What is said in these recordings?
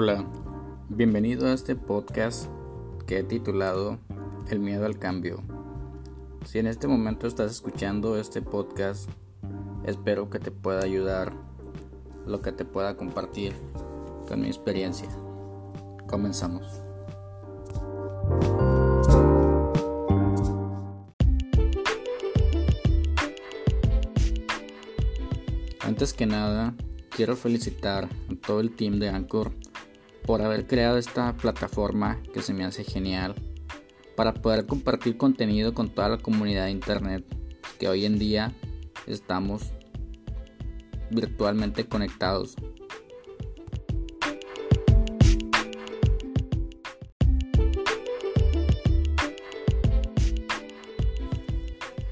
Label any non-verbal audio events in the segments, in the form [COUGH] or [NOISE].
Hola, bienvenido a este podcast que he titulado El miedo al cambio. Si en este momento estás escuchando este podcast, espero que te pueda ayudar lo que te pueda compartir con mi experiencia. Comenzamos. Antes que nada, quiero felicitar a todo el team de Anchor por haber creado esta plataforma que se me hace genial para poder compartir contenido con toda la comunidad de internet que hoy en día estamos virtualmente conectados.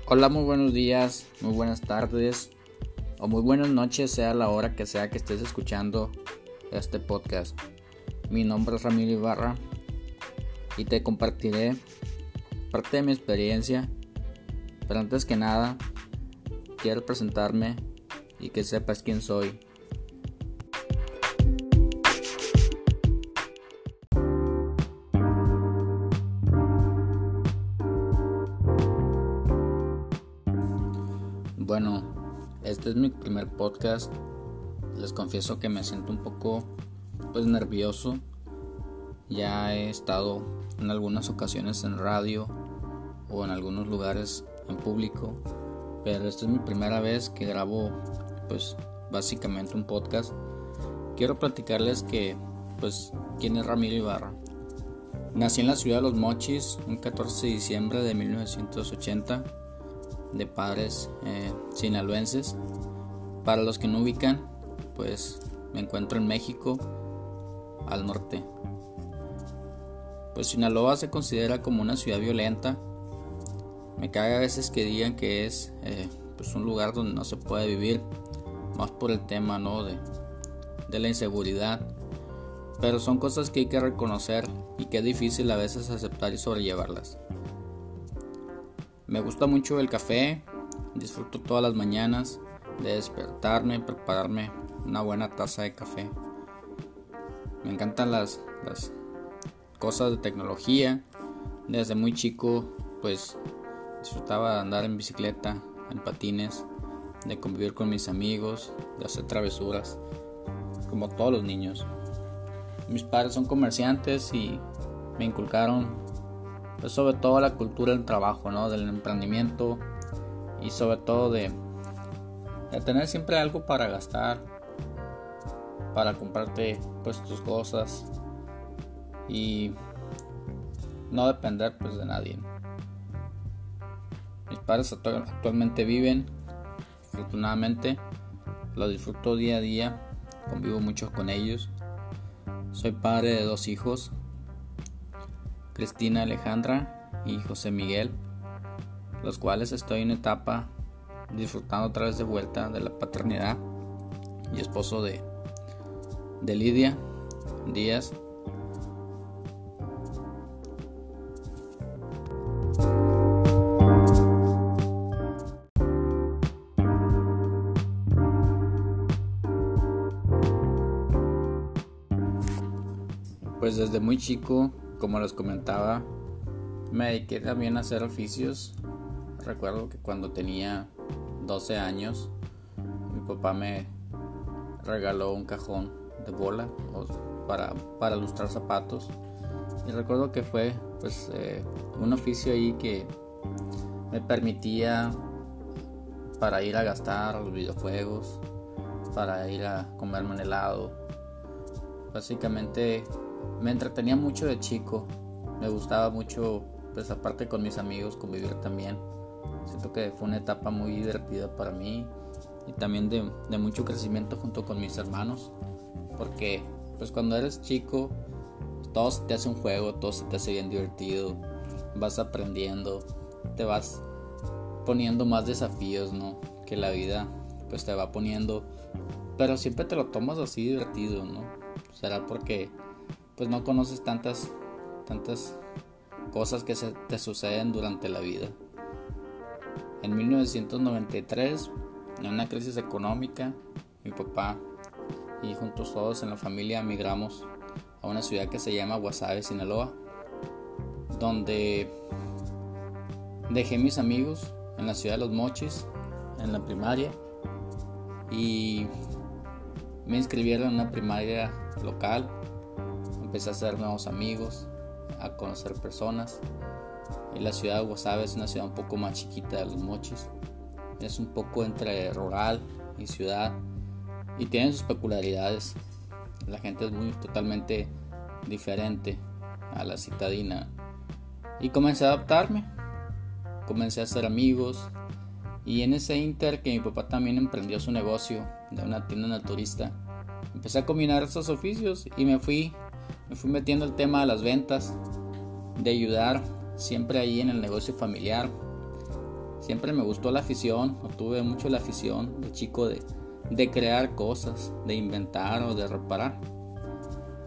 Hola, muy buenos días, muy buenas tardes o muy buenas noches, sea la hora que sea que estés escuchando este podcast. Mi nombre es Ramiro Ibarra y te compartiré parte de mi experiencia. Pero antes que nada, quiero presentarme y que sepas quién soy. Bueno, este es mi primer podcast. Les confieso que me siento un poco pues nervioso. Ya he estado en algunas ocasiones en radio o en algunos lugares en público, pero esta es mi primera vez que grabo pues básicamente un podcast. Quiero platicarles que pues quién es Ramiro Ibarra. Nací en la ciudad de Los Mochis un 14 de diciembre de 1980 de padres eh, sinaloenses. Para los que no ubican, pues me encuentro en México al norte. Pues Sinaloa se considera como una ciudad violenta. Me caga a veces que digan que es eh, pues un lugar donde no se puede vivir, más por el tema ¿no? de, de la inseguridad. Pero son cosas que hay que reconocer y que es difícil a veces aceptar y sobrellevarlas. Me gusta mucho el café, disfruto todas las mañanas de despertarme, prepararme una buena taza de café. Me encantan las, cosas de tecnología. Desde muy chico, pues disfrutaba de andar en bicicleta, en patines, de convivir con mis amigos, de hacer travesuras, como todos los niños. Mis padres son comerciantes y me inculcaron pues, sobre todo la cultura del trabajo, ¿no? del emprendimiento y sobre todo de, de tener siempre algo para gastar, para comprarte pues tus cosas y no depender pues de nadie. Mis padres actualmente viven, afortunadamente, lo disfruto día a día, convivo mucho con ellos. Soy padre de dos hijos, Cristina Alejandra y José Miguel, los cuales estoy en etapa disfrutando otra vez de vuelta de la paternidad y esposo de de Lidia Díaz. Pues desde muy chico, como les comentaba, me dediqué también a hacer oficios. Recuerdo que cuando tenía 12 años, mi papá me regaló un cajón de bola para, para lustrar zapatos. Y recuerdo que fue pues eh, un oficio ahí que me permitía para ir a gastar los videojuegos, para ir a comerme un helado. Básicamente me entretenía mucho de chico, me gustaba mucho, pues aparte con mis amigos, convivir también. Siento que fue una etapa muy divertida para mí y también de, de mucho crecimiento junto con mis hermanos. Porque pues cuando eres chico, todo se te hace un juego, todo se te hace bien divertido, vas aprendiendo, te vas poniendo más desafíos, ¿no? Que la vida pues te va poniendo, pero siempre te lo tomas así divertido, ¿no? Será porque pues no conoces tantas tantas cosas que se te suceden durante la vida. En 1993, en una crisis económica, mi papá y juntos todos en la familia emigramos a una ciudad que se llama Guasave, Sinaloa, donde dejé mis amigos en la ciudad de Los Mochis, en la primaria, y me inscribieron en una primaria local. Empecé a hacer nuevos amigos, a conocer personas. Y la ciudad de Guasave es una ciudad un poco más chiquita de Los Mochis. Es un poco entre rural y ciudad y tiene sus peculiaridades. La gente es muy totalmente diferente a la citadina. Y comencé a adaptarme. Comencé a hacer amigos. Y en ese inter que mi papá también emprendió su negocio de una tienda naturista, empecé a combinar esos oficios y me fui, me fui metiendo el tema de las ventas, de ayudar siempre ahí en el negocio familiar. Siempre me gustó la afición, tuve mucho la afición de chico de, de crear cosas, de inventar o de reparar.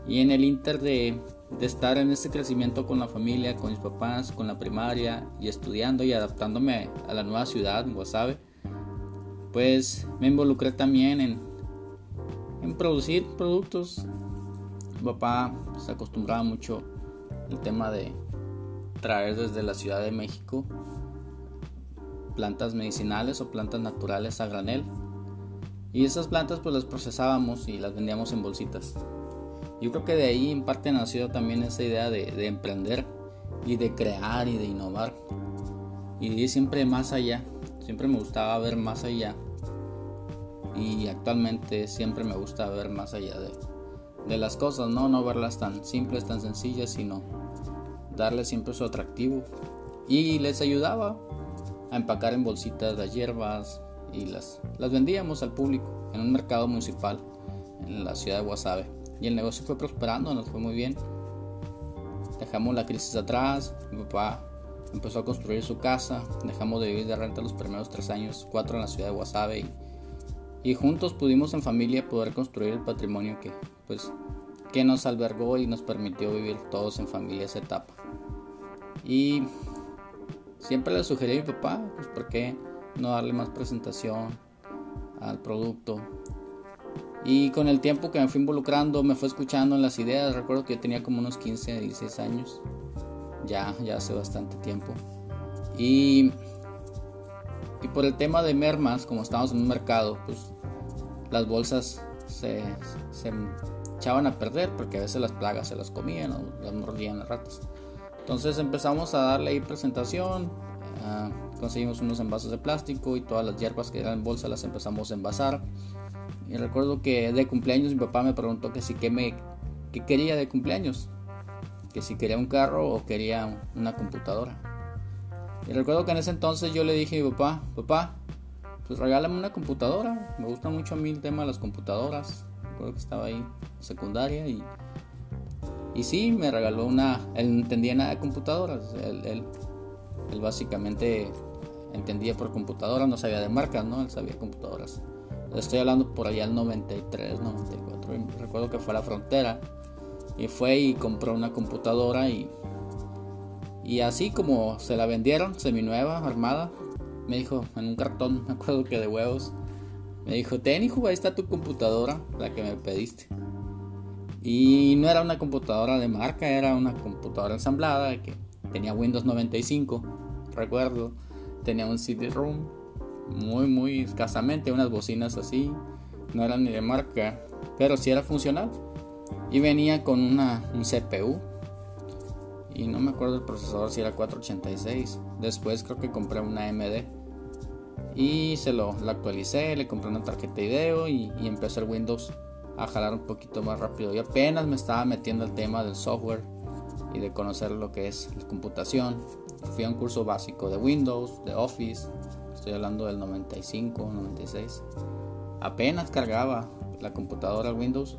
Y en el inter de, estar en este crecimiento con la familia, con mis papás, con la primaria y estudiando y adaptándome a la nueva ciudad, Guasave, pues me involucré también en, en producir productos. Mi papá se acostumbraba mucho el tema de traer desde la Ciudad de México plantas medicinales o plantas naturales a granel y esas plantas pues las procesábamos y las vendíamos en bolsitas. Yo creo que de ahí en parte nació también esa idea de, emprender y de crear y de innovar. Y de siempre más allá. Siempre me gustaba ver más allá. Y actualmente siempre me gusta ver más allá de, de las cosas, ¿no? No verlas tan simples, tan sencillas, sino darle siempre su atractivo. Y les ayudaba a empacar en bolsitas las hierbas, y las, las vendíamos al público en un mercado municipal en la ciudad de Guasave. Y el negocio fue prosperando, nos fue muy bien. Dejamos la crisis atrás, mi papá empezó a construir su casa, dejamos de vivir de renta los primeros tres años, cuatro en la ciudad de Guasave y, y juntos pudimos en familia poder construir el patrimonio que, pues, que nos albergó y nos permitió vivir todos en familia esa etapa. Y siempre le sugerí a mi papá, pues porque no darle más presentación al producto. Y con el tiempo que me fui involucrando, me fue escuchando en las ideas. Recuerdo que yo tenía como unos 15, 16 años. Ya, ya hace bastante tiempo. Y, y por el tema de mermas, como estábamos en un mercado, pues las bolsas se, se echaban a perder porque a veces las plagas se las comían o las mordían las ratas. Entonces empezamos a darle ahí presentación. Conseguimos unos envases de plástico y todas las hierbas que eran en bolsa las empezamos a envasar. Y recuerdo que de cumpleaños mi papá me preguntó que si quería de cumpleaños, que si quería un carro o quería una computadora. Y recuerdo que en ese entonces yo le dije a mi papá, papá, pues regálame una computadora. Me gusta mucho a mí el tema de las computadoras. Recuerdo que estaba ahí en secundaria y, y sí, me regaló una. Él no entendía nada de computadoras. Él, él básicamente entendía por computadora, no sabía de marcas, ¿no? Él sabía computadoras. Estoy hablando por allá el 93, 94. recuerdo que fue a la frontera y fue y compró una computadora y, y así como se la vendieron, seminueva, armada, me dijo en un cartón, [LAUGHS] me acuerdo que de huevos, me dijo, ten hijo, ahí está tu computadora, la que me pediste. Y no era una computadora de marca, era una computadora ensamblada que tenía Windows 95, recuerdo tenía un CD-ROOM muy, muy escasamente, unas bocinas así, no eran ni de marca, pero sí era funcional. Y venía con una, un CPU. Y no me acuerdo el procesador si era 486. Después creo que compré una AMD. Y se lo actualicé, le compré una tarjeta de video y, y empezó el Windows a jalar un poquito más rápido. Y apenas me estaba metiendo el tema del software y de conocer lo que es la computación. Fui a un curso básico de Windows, de Office, estoy hablando del 95, 96. Apenas cargaba la computadora Windows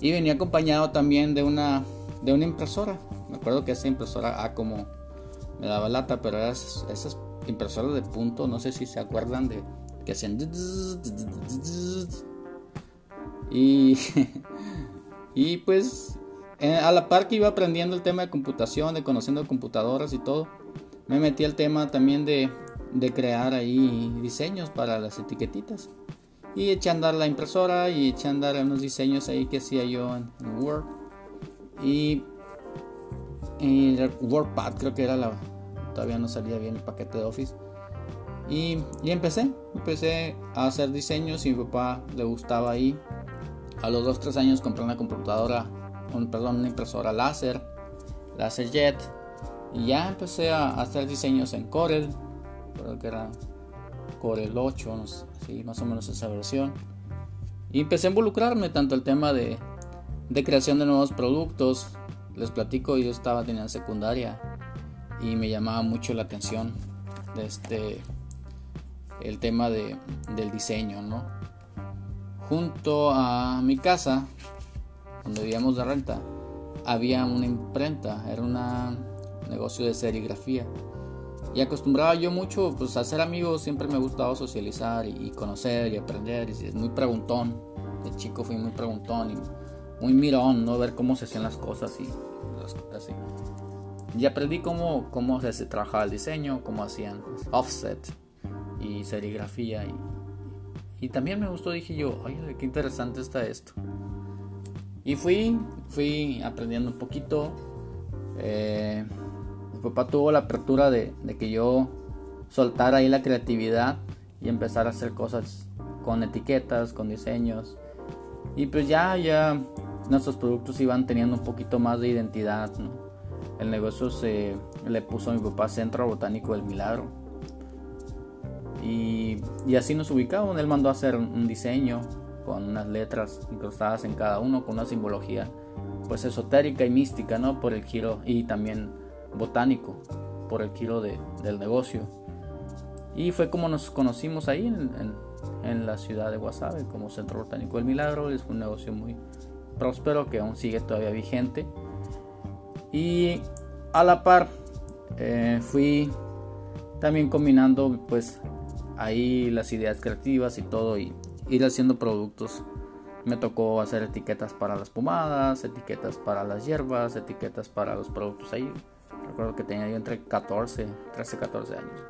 y venía acompañado también de una, de una impresora. Me acuerdo que esa impresora A como me daba lata, pero esas, esas impresoras de punto, no sé si se acuerdan de que hacían y y pues eh, a la par que iba aprendiendo el tema de computación, de conociendo computadoras y todo, me metí al tema también de, crear ahí diseños para las etiquetitas. Y eché a andar la impresora y eché a andar unos diseños ahí que hacía yo en, Word. Y, y WordPad creo que era la... Todavía no salía bien el paquete de Office. Y, y, empecé, empecé a hacer diseños y mi papá le gustaba ahí. A los 2-3 años compré una computadora, un, perdón, una impresora láser, LaserJet. Y ya empecé a hacer diseños en Corel, creo que era Corel 8, no sé, sí, más o menos esa versión. Y empecé a involucrarme tanto el tema de, de creación de nuevos productos. Les platico, yo estaba en secundaria y me llamaba mucho la atención de este el tema de, del diseño, ¿no? Junto a mi casa, donde vivíamos de renta, había una imprenta, era un negocio de serigrafía. Y acostumbraba yo mucho pues, a ser amigos, siempre me ha gustado socializar y, conocer y aprender. Y es muy preguntón, de chico fui muy preguntón y muy mirón, ¿no? Ver cómo se hacían las cosas y así. Y aprendí cómo, cómo se trabajaba el diseño, cómo hacían offset y serigrafía. Y, y también me gustó, dije yo, oye, qué interesante está esto. Y fui, fui aprendiendo un poquito. Eh, papá tuvo la apertura de, que yo soltara ahí la creatividad y empezar a hacer cosas con etiquetas, con diseños. Y pues ya, ya nuestros productos iban teniendo un poquito más de identidad. El negocio se le puso a mi papá Centro Botánico del Milagro. Y, así nos ubicamos. Él mandó a hacer un diseño con unas letras incrustadas en cada uno, con una simbología pues esotérica y mística, ¿no? Por el giro y también botánico, por el giro de, del negocio. Y fue como nos conocimos ahí en, en, la ciudad de Guasave, como Centro Botánico del Milagro. Es un negocio muy próspero que aún sigue todavía vigente. Y a la par eh, fui también combinando pues ahí las ideas creativas y todo y ir haciendo productos. Me tocó hacer etiquetas para las pomadas, etiquetas para las hierbas, etiquetas para los productos ahí. Recuerdo que tenía yo entre 14, 13, 14 años.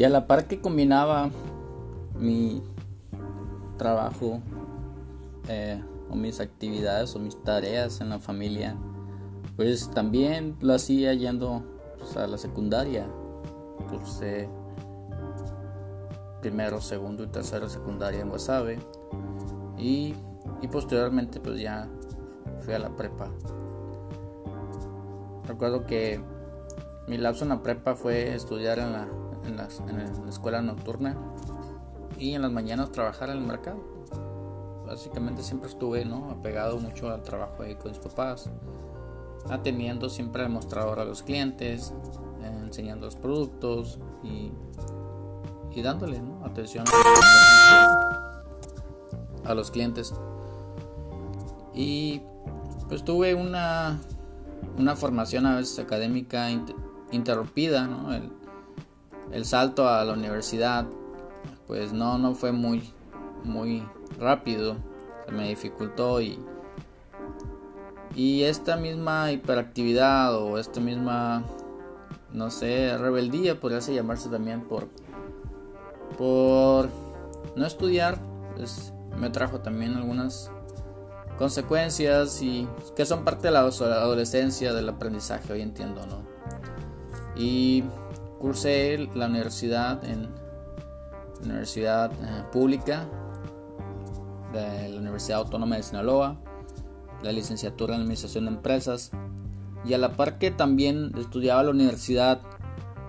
Y a la par que combinaba mi trabajo eh, o mis actividades o mis tareas en la familia, pues también lo hacía yendo pues, a la secundaria. Cursé primero, segundo y tercero secundaria en Wasabe y, y posteriormente pues ya fui a la prepa. Recuerdo que mi lapso en la prepa fue estudiar en la, en la escuela nocturna y en las mañanas trabajar en el mercado básicamente siempre estuve ¿no? apegado mucho al trabajo ahí con mis papás, atendiendo siempre al mostrador a los clientes, enseñando los productos y, y dándole atención a los clientes. Y pues tuve una, una formación a veces académica interrumpida, el, el salto a la universidad pues no, no fue muy, muy rápido, se me dificultó y, y esta misma hiperactividad o esta misma, no sé, rebeldía podría llamarse también por, por no estudiar, pues me trajo también algunas consecuencias y que son parte de la adolescencia, del aprendizaje, hoy entiendo, ¿no? Y cursé la universidad en universidad eh, pública de la Universidad Autónoma de Sinaloa, la licenciatura en Administración de Empresas y a la par que también estudiaba la universidad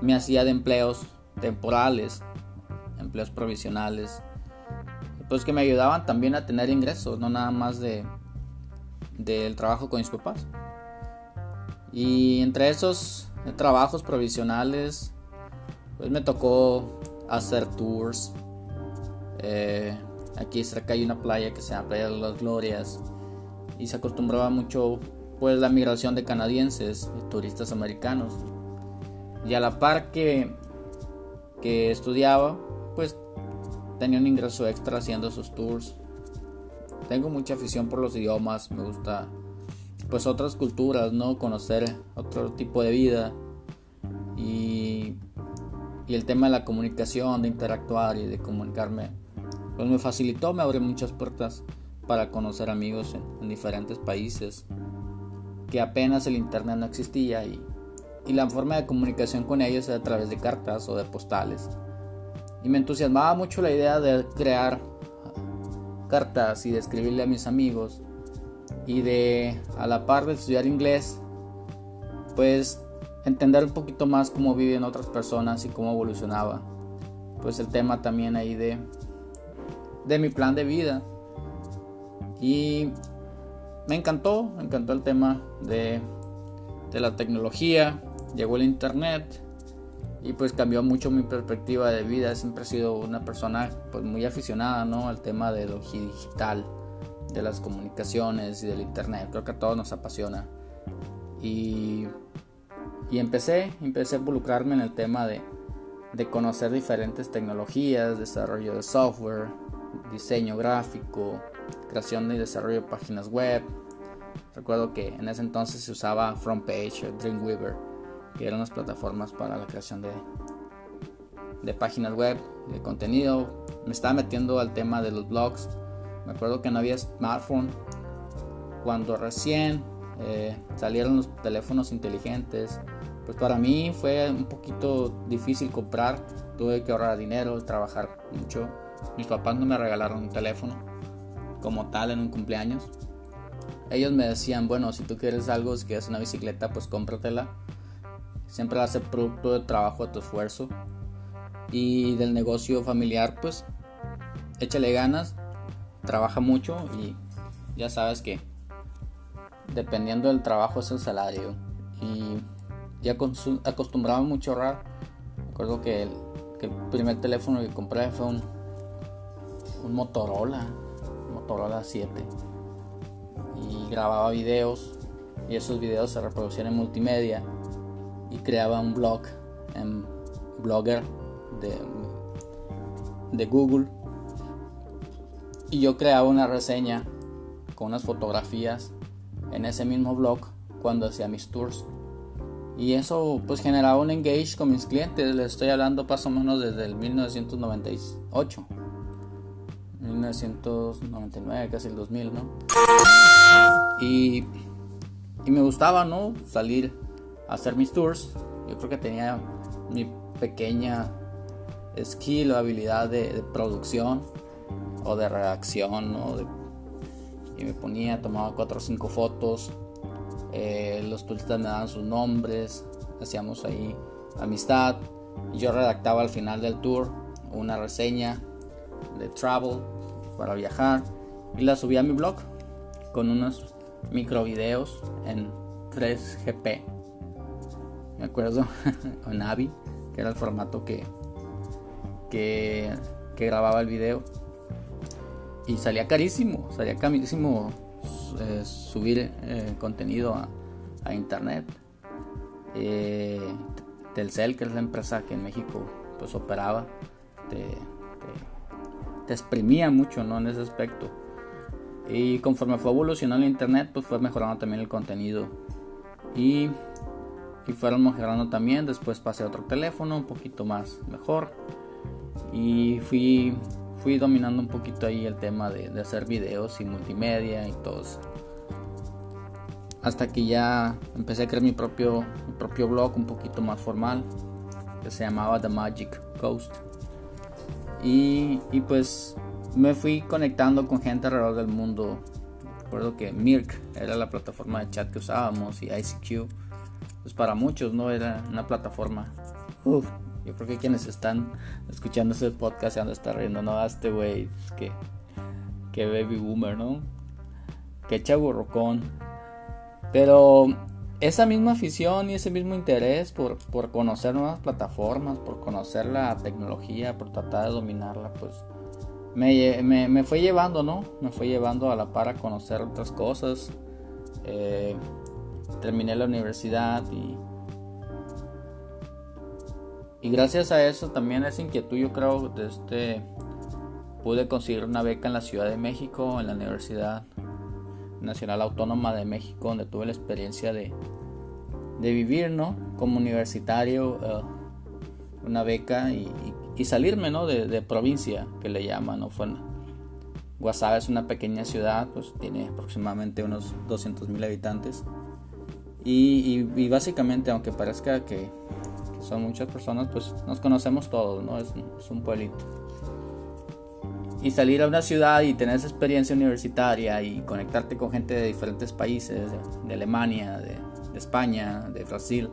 me hacía de empleos temporales, empleos provisionales, pues que me ayudaban también a tener ingresos, no nada más de del trabajo con mis papás. Y entre esos trabajos provisionales, pues me tocó hacer tours. Eh, Aquí cerca hay una playa que se llama Playa de las Glorias y se acostumbraba mucho pues la migración de canadienses, turistas americanos. Y a la par que, que estudiaba, pues tenía un ingreso extra haciendo esos tours. Tengo mucha afición por los idiomas, me gusta pues otras culturas, ¿no? Conocer otro tipo de vida y, y el tema de la comunicación, de interactuar y de comunicarme, pues me facilitó, me abrió muchas puertas para conocer amigos en, diferentes países, que apenas el internet no existía y, y la forma de comunicación con ellos era a través de cartas o de postales. Y me entusiasmaba mucho la idea de crear cartas y de escribirle a mis amigos y de a la par de estudiar inglés pues entender un poquito más cómo viven otras personas y cómo evolucionaba pues el tema también ahí de de mi plan de vida y me encantó me encantó el tema de de la tecnología llegó el internet y pues cambió mucho mi perspectiva de vida. Siempre he sido una persona pues muy aficionada ¿no? al tema de lo digital, de las comunicaciones y del internet. Creo que a todos nos apasiona. Y, y empecé, empecé a involucrarme en el tema de, de conocer diferentes tecnologías, desarrollo de software, diseño gráfico, creación y desarrollo de páginas web. Recuerdo que en ese entonces se usaba FrontPage, Dreamweaver que eran las plataformas para la creación de, de páginas web, de contenido. Me estaba metiendo al tema de los blogs. Me acuerdo que no había smartphone. Cuando recién eh, salieron los teléfonos inteligentes, pues para mí fue un poquito difícil comprar. Tuve que ahorrar dinero, trabajar mucho. Mis papás no me regalaron un teléfono como tal en un cumpleaños. Ellos me decían, bueno, si tú quieres algo, si quieres una bicicleta, pues cómpratela siempre va a ser producto de trabajo, de tu esfuerzo y del negocio familiar, pues échale ganas, trabaja mucho y ya sabes que dependiendo del trabajo es el salario y ya acostumbraba mucho a ahorrar. Recuerdo que el, que el, primer teléfono que compré fue un, un Motorola, Motorola 7 y grababa videos y esos videos se reproducían en multimedia y creaba un blog en Blogger de, de Google. Y yo creaba una reseña con unas fotografías en ese mismo blog cuando hacía mis tours. Y eso pues generaba un engage con mis clientes. Les estoy hablando más o menos desde el 1998 1999 casi el 2000 no y, y me gustaba no salir hacer mis tours. Yo creo que tenía mi pequeña skill o habilidad de, producción o de redacción, y me ponía, tomaba 4 o 5 fotos. Eh, los turistas me daban sus nombres, hacíamos ahí amistad. Yo redactaba al final del tour una reseña de travel para viajar y la subía a mi blog con unos micro videos en 3GP me acuerdo, [LAUGHS] con Avi, que era el formato que, que, grababa el video. Y salía carísimo, salía carísimo eh, subir eh, contenido a, internet. Eh, Telcel, que es la empresa que en México pues operaba, te, exprimía mucho ¿no? en ese aspecto. Y conforme fue evolucionando el internet, pues fue mejorando también el contenido. Y y fueron mejorando también. Después pasé a otro teléfono un poquito más mejor y fui, fui dominando un poquito ahí el tema de, hacer videos y multimedia y todo eso. Hasta que ya empecé a crear mi propio, mi propio blog un poquito más formal que se llamaba The Magic Coast. Y, y pues me fui conectando con gente alrededor del mundo. Recuerdo que Mirk era la plataforma de chat que usábamos y ICQ pues para muchos no era una plataforma. Uf, yo creo que quienes están escuchando ese podcast se han de estar riendo, no, este güey, que, que baby boomer, ¿no? Que chaburrocón. Pero esa misma afición y ese mismo interés por, por conocer nuevas plataformas, por conocer la tecnología, por tratar de dominarla, pues me, me, me fue llevando, ¿no? Me fue llevando a la par a conocer otras cosas. Eh, terminé la universidad y, y gracias a eso también esa inquietud yo creo este pude conseguir una beca en la Ciudad de México en la Universidad Nacional Autónoma de México, donde tuve la experiencia de, de vivir, ¿no? Como universitario, eh, una beca y, salirme, ¿no? De, provincia, que le llaman, ¿no? Fue Guasave es una pequeña ciudad, pues tiene aproximadamente unos 200 mil habitantes. Y, básicamente, aunque parezca que, son muchas personas, pues nos conocemos todos, ¿no? Es, un pueblito. Y salir a una ciudad y tener esa experiencia universitaria y conectarte con gente de diferentes países, de, Alemania, de, España, de Brasil,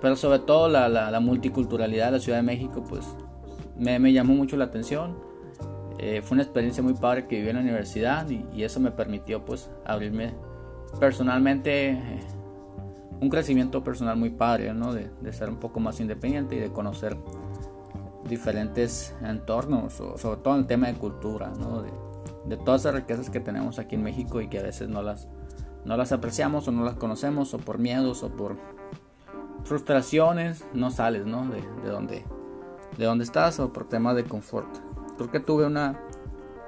pero sobre todo la, multiculturalidad de la Ciudad de México, pues me, llamó mucho la atención. Eh, fue una experiencia muy padre que viví en la universidad y, eso me permitió pues abrirme personalmente eh, un crecimiento personal muy padre, ¿no? De, ser un poco más independiente y de conocer diferentes entornos, sobre todo en el tema de cultura, ¿no? De, de, todas esas riquezas que tenemos aquí en México y que a veces no las, no las apreciamos o no las conocemos o por miedos o por frustraciones no sales, ¿no? De, de donde, de donde estás o por temas de confort. Creo que tuve una,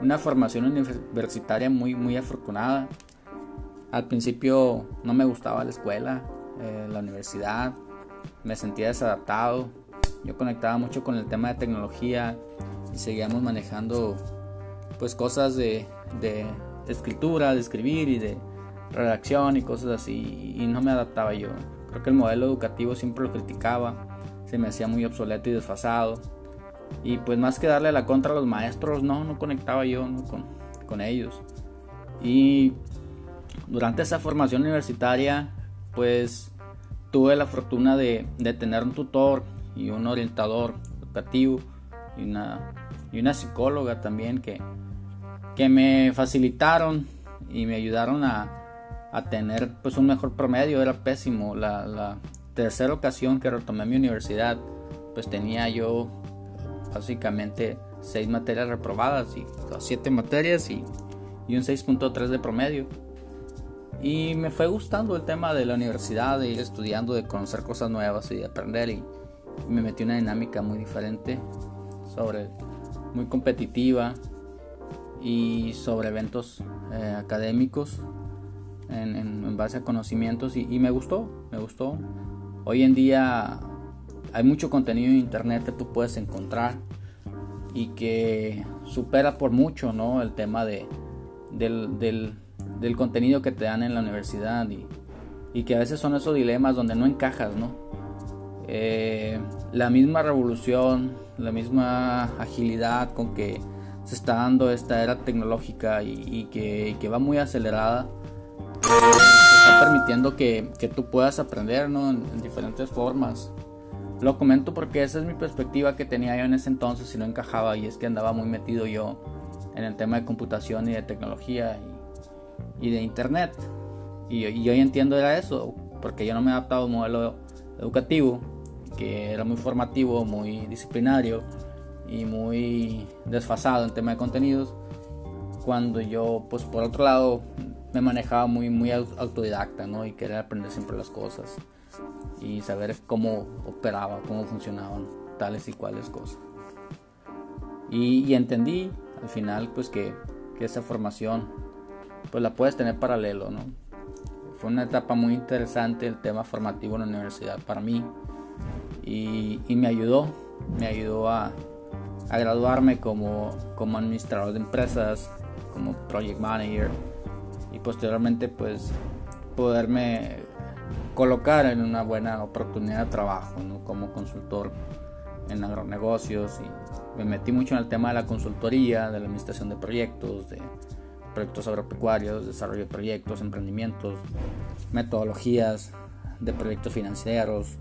una formación universitaria muy, muy afortunada. Al principio no me gustaba la escuela, eh, la universidad, me sentía desadaptado. Yo conectaba mucho con el tema de tecnología y seguíamos manejando pues cosas de, de escritura, de escribir y de redacción y cosas así y no me adaptaba yo. Creo que el modelo educativo siempre lo criticaba, se me hacía muy obsoleto y desfasado. Y pues más que darle la contra a los maestros, no, no conectaba yo con, con ellos. Y durante esa formación universitaria, pues tuve la fortuna de, de tener un tutor y un orientador educativo y una, y una psicóloga también que, que me facilitaron y me ayudaron a, a tener pues un mejor promedio. Era pésimo. La, la, tercera ocasión que retomé mi universidad, pues tenía yo básicamente seis materias reprobadas y siete materias y, y un 6.3 de promedio. Y me fue gustando el tema de la universidad, de ir estudiando, de conocer cosas nuevas y de aprender. Y, me metí una dinámica muy diferente, sobre muy competitiva y sobre eventos eh, académicos en, base a conocimientos. Y, me gustó, me gustó. Hoy en día hay mucho contenido en internet que tú puedes encontrar y que supera por mucho ¿no? el tema de, del, del del contenido que te dan en la universidad y, y que a veces son esos dilemas donde no encajas, ¿no? Eh, la misma revolución, la misma agilidad con que se está dando esta era tecnológica y, que, que, va muy acelerada, eh, está permitiendo que, que, tú puedas aprender ¿no? en, en, diferentes formas. Lo comento porque esa es mi perspectiva que tenía yo en ese entonces y no encajaba y es que andaba muy metido yo en el tema de computación y de tecnología y de internet. Y, yo hoy entiendo era eso, porque yo no me he adaptado a un modelo educativo que era muy formativo, muy disciplinario y muy desfasado en tema de contenidos. Cuando yo, pues por otro lado, me manejaba muy, muy autodidacta, ¿no? Y quería aprender siempre las cosas y saber cómo operaba, cómo funcionaban tales y cuales cosas. Y, y entendí al final, pues que, que esa formación pues la puedes tener paralelo, ¿no? Fue una etapa muy interesante el tema formativo en la universidad para mí y, me ayudó, me ayudó a, graduarme como, como administrador de empresas, como project manager y posteriormente pues poderme colocar en una buena oportunidad de trabajo como consultor en agronegocios y me metí mucho en el tema de la consultoría, de la administración de proyectos, de proyectos agropecuarios, desarrollo de proyectos, emprendimientos, metodologías de proyectos financieros,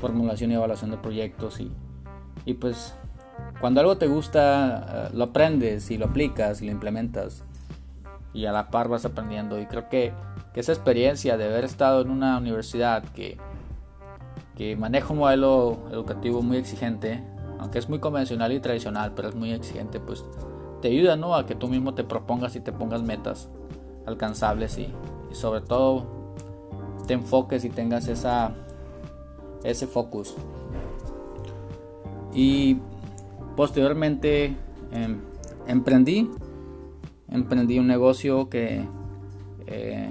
formulación y evaluación de proyectos y, y pues cuando algo te gusta eh, lo aprendes y lo aplicas y lo implementas y a la par vas aprendiendo y creo que, que esa experiencia de haber estado en una universidad que, que maneja un modelo educativo muy exigente, aunque es muy convencional y tradicional, pero es muy exigente, pues te ayuda ¿no? a que tú mismo te propongas y te pongas metas alcanzables y, sobre todo te enfoques y tengas esa, ese focus. Y posteriormente em, emprendí, emprendí un negocio que, Eh,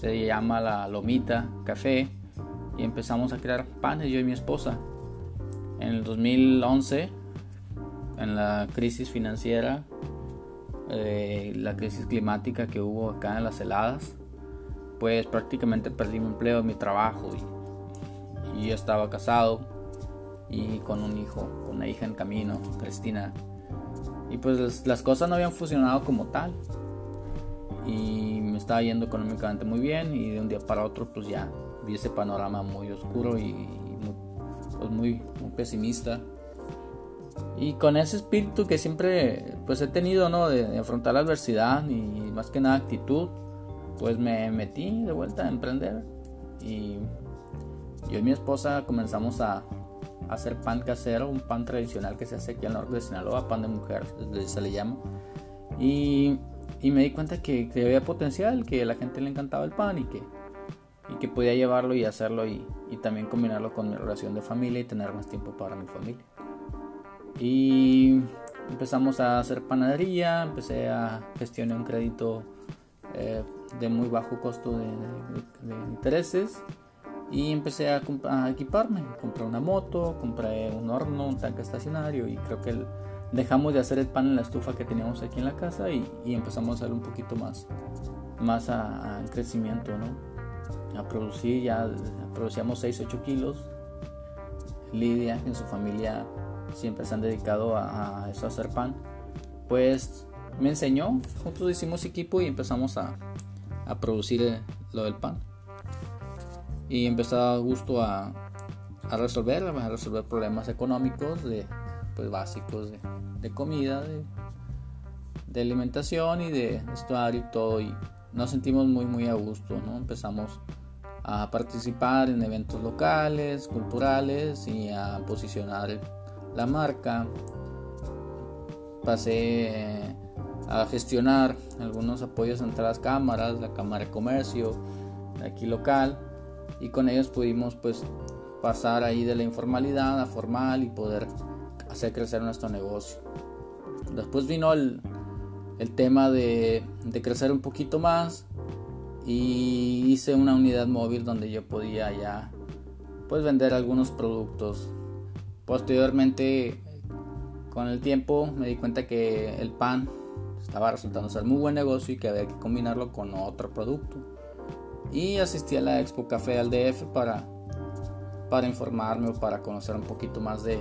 se llama la Lomita Café y empezamos a crear panes yo y mi esposa. En el 2011, en la crisis financiera, eh, la crisis climática que hubo acá en las heladas, pues prácticamente perdí mi empleo, mi trabajo y yo estaba casado y con un hijo, con una hija en camino, Cristina. Y pues las cosas no habían funcionado como tal. Y me estaba yendo económicamente muy bien y de un día para otro pues ya vi ese panorama muy oscuro y muy, pues muy, muy pesimista. Y con ese espíritu que siempre pues he tenido, ¿no? De, afrontar la adversidad y más que nada actitud, pues me metí de vuelta a emprender. Y yo y mi esposa comenzamos a, hacer pan casero, un pan tradicional que se hace aquí al norte de Sinaloa, pan de mujer, se le llama. Y, me di cuenta que, que, había potencial, que a la gente le encantaba el pan y que, podía llevarlo y hacerlo y, también combinarlo con mi relación de familia y tener más tiempo para mi familia. Y empezamos a hacer panadería, empecé a gestionar un crédito eh, de muy bajo costo de intereses y empecé a, a, equiparme. Compré una moto, compré un horno, un tanque estacionario y creo que dejamos de hacer el pan en la estufa que teníamos aquí en la casa y, y empezamos a hacer un poquito más, más a, a crecimiento, ¿no? A producir, ya producíamos 6-8 kilos. Lidia, en su familia siempre se han dedicado a, a eso, a hacer pan, pues me enseñó, juntos hicimos equipo y empezamos a, a producir eh, lo del pan y empezó a gusto a, a, resolver, a resolver problemas económicos de, pues, básicos de, de comida, de, de, alimentación y de vestuario y todo. Y nos sentimos muy, muy a gusto, ¿no? Empezamos a participar en eventos locales, culturales y a posicionar la marca. Pasé a gestionar algunos apoyos entre las cámaras, la Cámara de Comercio, aquí local y con ellos pudimos pues pasar ahí de la informalidad a formal y poder hacer crecer nuestro negocio. Después vino el, tema de, de, crecer un poquito más y hice una unidad móvil donde yo podía ya pues vender algunos productos. Posteriormente con el tiempo me di cuenta que el pan estaba resultando ser muy buen negocio y que había que combinarlo con otro producto y asistí a la Expo Café al DF para, para informarme o para conocer un poquito más de,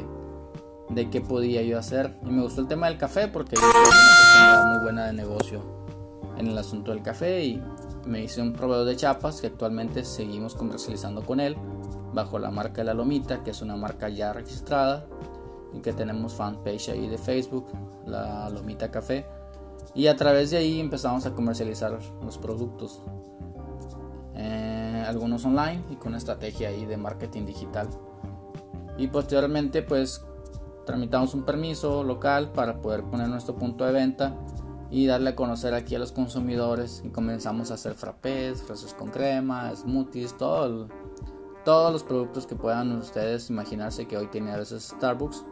de qué podía yo hacer. Y me gustó el tema del café porque yo soy una persona muy buena de negocio en el asunto del café y me hice un proveedor de chapas que actualmente seguimos comercializando con él bajo la marca de La Lomita, que es una marca ya registrada y que tenemos fanpage ahí de Facebook, La Lomita Café. Y a través de ahí empezamos a comercializar los productos eh, algunos online y con estrategia ahí de marketing digital. Y posteriormente pues tramitamos un permiso local para poder poner nuestro punto de venta y darle a conocer aquí a los consumidores y comenzamos a hacer frappés, fresas con crema, smoothies, todo todos los productos que puedan ustedes imaginarse que hoy tiene a veces Starbucks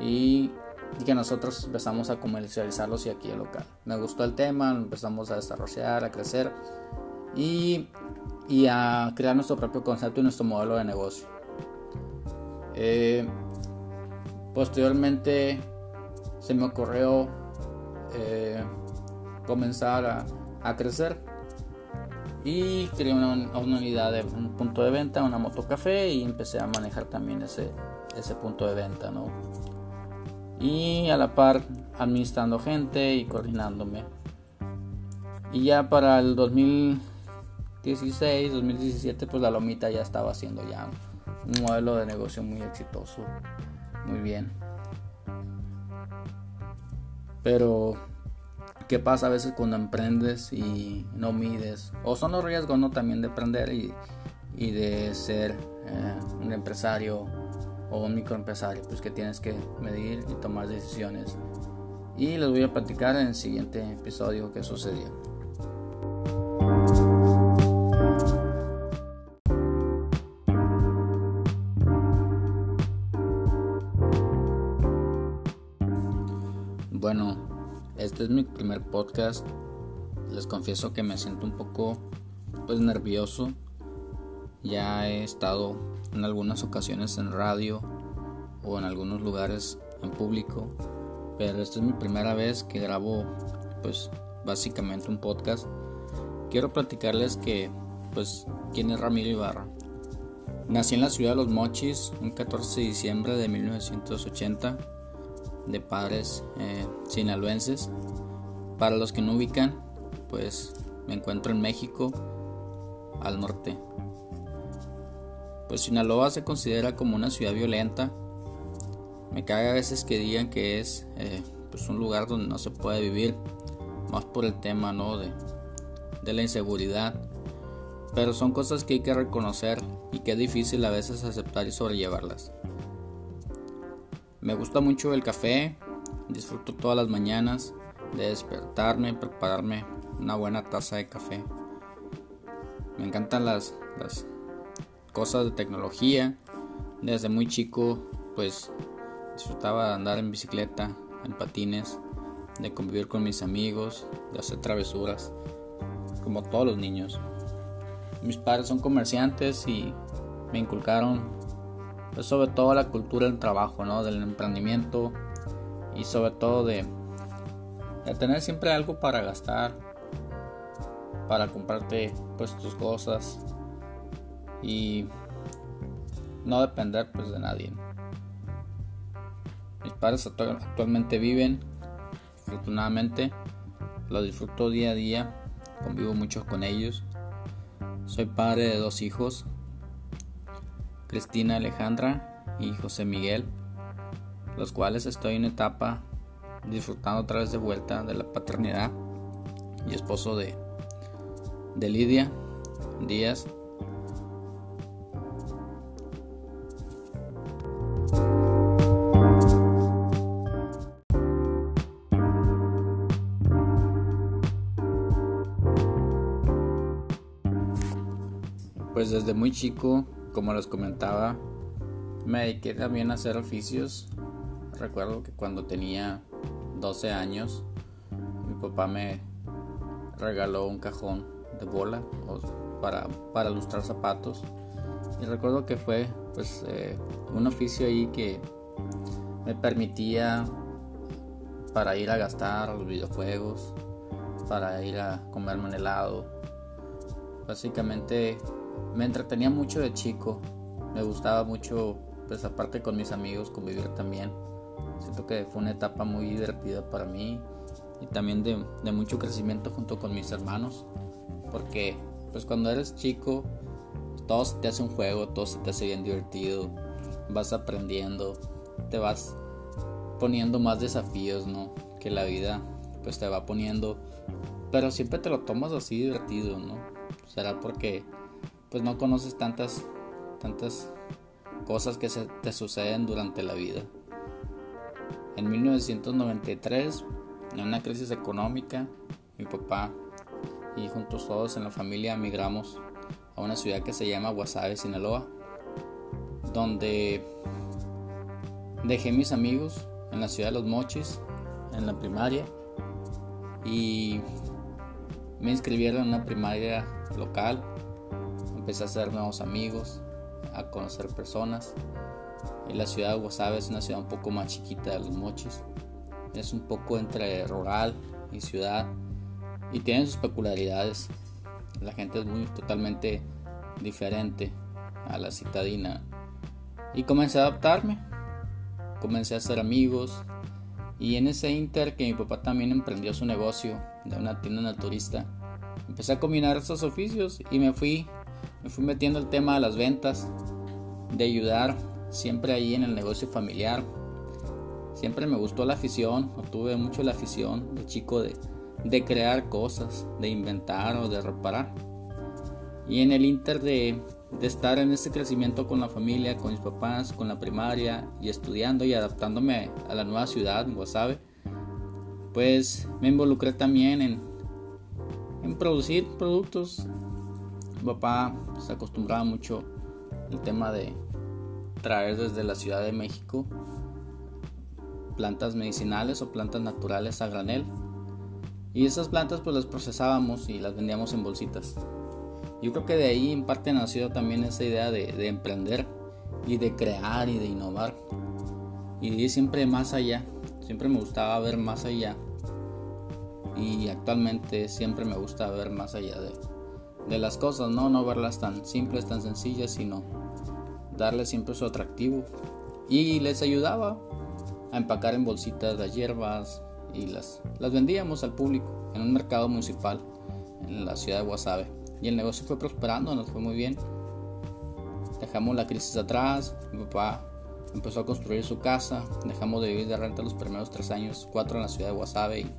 y, y, que nosotros empezamos a comercializarlos y aquí el local. Me gustó el tema, empezamos a desarrollar, a crecer y, y a crear nuestro propio concepto y nuestro modelo de negocio. Eh, posteriormente se me ocurrió eh, comenzar a, crecer y creé una, una, unidad de un punto de venta, una moto café y empecé a manejar también ese, ese punto de venta, ¿no? Y a la par administrando gente y coordinándome. Y ya para el 2000 2016, 2017, pues la Lomita ya estaba haciendo ya un modelo de negocio muy exitoso, muy bien. Pero, ¿qué pasa a veces cuando emprendes y no mides? O son los riesgos, ¿no? También de emprender y, de ser eh, un empresario o un microempresario, pues que tienes que medir y tomar decisiones. Y les voy a platicar en el siguiente episodio qué sucedió. Es mi primer podcast les confieso que me siento un poco pues nervioso. Ya he estado en algunas ocasiones en radio o en algunos lugares en público, pero esta es mi primera vez que grabo pues básicamente un podcast. Quiero platicarles que pues quién es Ramiro Ibarra. Nací en la ciudad de Los Mochis un 14 de diciembre de 1980 de padres eh, sinaloenses. Para los que no ubican, pues me encuentro en México, al norte. Pues Sinaloa se considera como una ciudad violenta. Me cae a veces que digan que es eh, pues un lugar donde no se puede vivir, más por el tema de, de la inseguridad. Pero son cosas que hay que reconocer y que es difícil a veces aceptar y sobrellevarlas. Me gusta mucho el café, disfruto todas las mañanas de despertarme y prepararme una buena taza de café. Me encantan las, las cosas de tecnología. Desde muy chico pues disfrutaba de andar en bicicleta, en patines, de convivir con mis amigos, de hacer travesuras, como todos los niños. Mis padres son comerciantes y me inculcaron pues, sobre todo la cultura del trabajo, ¿no? del emprendimiento y sobre todo de, de tener siempre algo para gastar, para comprarte pues tus cosas y no depender pues de nadie. Mis padres actualmente viven, afortunadamente, lo disfruto día a día, convivo mucho con ellos. Soy padre de dos hijos, Cristina Alejandra y José Miguel, los cuales estoy en etapa disfrutando otra vez de vuelta de la paternidad y esposo de de Lidia Díaz. Pues desde muy chico, como les comentaba, me dediqué también a hacer oficios. Recuerdo que cuando tenía 12 años, mi papá me regaló un cajón de bola para, para lustrar zapatos. Y recuerdo que fue pues eh, un oficio ahí que me permitía para ir a gastar los videojuegos, para ir a comerme un helado. Básicamente me entretenía mucho de chico, me gustaba mucho, pues aparte con mis amigos, convivir también. Siento que fue una etapa muy divertida para mí y también de, mucho crecimiento junto con mis hermanos. Porque pues cuando eres chico, todo se te hace un juego, todo se te hace bien divertido, vas aprendiendo, te vas poniendo más desafíos, ¿no? Que la vida pues te va poniendo, pero siempre te lo tomas así divertido, ¿no? Será porque pues no conoces tantas tantas cosas que se te suceden durante la vida. En 1993, en una crisis económica, mi papá y juntos todos en la familia emigramos a una ciudad que se llama Guasave, Sinaloa, donde dejé mis amigos en la ciudad de Los Mochis, en la primaria, y me inscribieron en una primaria local, empecé a hacer nuevos amigos, a conocer personas, la ciudad de Guasave es una ciudad un poco más chiquita de Los Mochis, es un poco entre rural y ciudad, y tienen sus peculiaridades. La gente es muy totalmente diferente a la citadina. Y comencé a adaptarme, comencé a hacer amigos y en ese inter que mi papá también emprendió su negocio de una tienda naturista, empecé a combinar esos oficios y me fui, me fui metiendo el tema de las ventas, de ayudar siempre ahí en el negocio familiar. Siempre me gustó la afición, tuve mucho la afición de chico de de crear cosas, de inventar o de reparar. Y en el inter de, estar en ese crecimiento con la familia, con mis papás, con la primaria y estudiando y adaptándome a la nueva ciudad, Guasave, pues me involucré también en, en producir productos. Mi papá se acostumbraba mucho el tema de traer desde la Ciudad de México plantas medicinales o plantas naturales a granel Y esas plantas pues las procesábamos y las vendíamos en bolsitas. Yo creo que de ahí en parte nació también esa idea de, de emprender y de crear y de innovar. Y siempre más allá. Siempre me gustaba ver más allá. Y actualmente siempre me gusta ver más allá de, de las cosas, ¿no? No verlas tan simples, tan sencillas, sino darle siempre su atractivo. Y les ayudaba a empacar en bolsitas las hierbas y las, las vendíamos al público en un mercado municipal en la ciudad de Guasave. Y el negocio fue prosperando, nos fue muy bien. Dejamos la crisis atrás, mi papá empezó a construir su casa, dejamos de vivir de renta los primeros tres años, cuatro en la ciudad de Guasave y,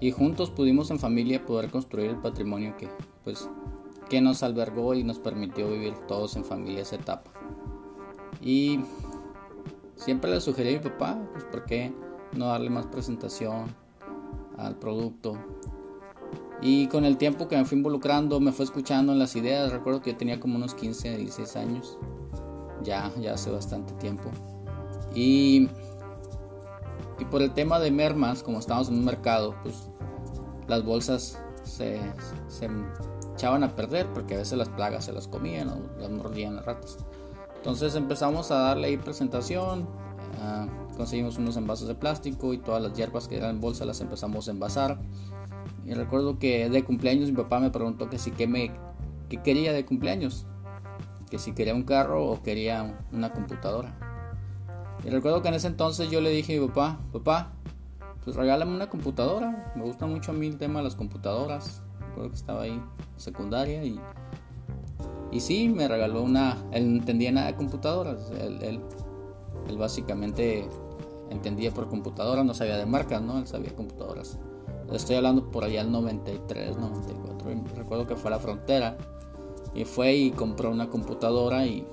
y juntos pudimos en familia poder construir el patrimonio que pues que nos albergó y nos permitió vivir todos en familia esa etapa. Y siempre le sugerí a mi papá, pues por qué no darle más presentación al producto. Y con el tiempo que me fui involucrando, me fue escuchando en las ideas. Recuerdo que yo tenía como unos 15, 16 años. Ya, ya hace bastante tiempo. Y, y por el tema de mermas, como estamos en un mercado, pues las bolsas se, se echaban a perder porque a veces las plagas se las comían o las mordían las ratas. Entonces empezamos a darle ahí presentación, ah, conseguimos unos envases de plástico y todas las hierbas que eran en bolsa las empezamos a envasar. Y recuerdo que de cumpleaños mi papá me preguntó que si que me que quería de cumpleaños, que si quería un carro o quería una computadora. Y recuerdo que en ese entonces yo le dije a mi papá, papá, pues regálame una computadora, me gusta mucho a mí el tema de las computadoras. Recuerdo que estaba ahí secundaria y y sí, me regaló una. Él no entendía nada de computadoras. Él, él, básicamente entendía por computadoras, no sabía de marcas, ¿no? Él sabía computadoras. Estoy hablando por allá el 93, 94. recuerdo que fue a la frontera. Y fue y compró una computadora y.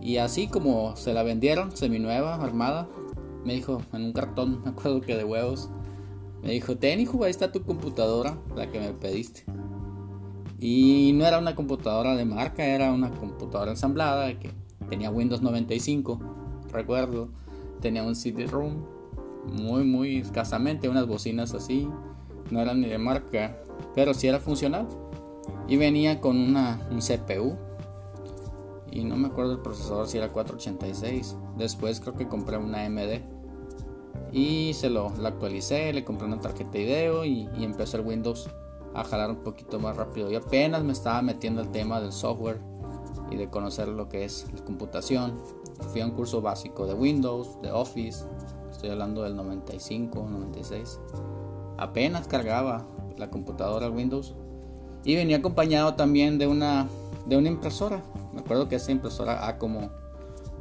Y así como se la vendieron, seminueva, armada, me dijo en un cartón, [LAUGHS] me acuerdo que de huevos, me dijo, ten hijo, ahí está tu computadora, la que me pediste. Y no era una computadora de marca, era una computadora ensamblada que tenía Windows 95, recuerdo. Tenía un CD-ROOM, muy, muy escasamente, unas bocinas así. No eran ni de marca, pero sí era funcional. Y venía con una, un CPU. Y no me acuerdo el procesador si era 486. Después creo que compré una AMD. Y se lo la actualicé, le compré una tarjeta de video y, y empezó el Windows a jalar un poquito más rápido. Y apenas me estaba metiendo el tema del software y de conocer lo que es la computación. Fui a un curso básico de Windows, de Office, estoy hablando del 95, 96. Apenas cargaba la computadora Windows y venía acompañado también de una de una impresora. Me acuerdo que esa impresora A como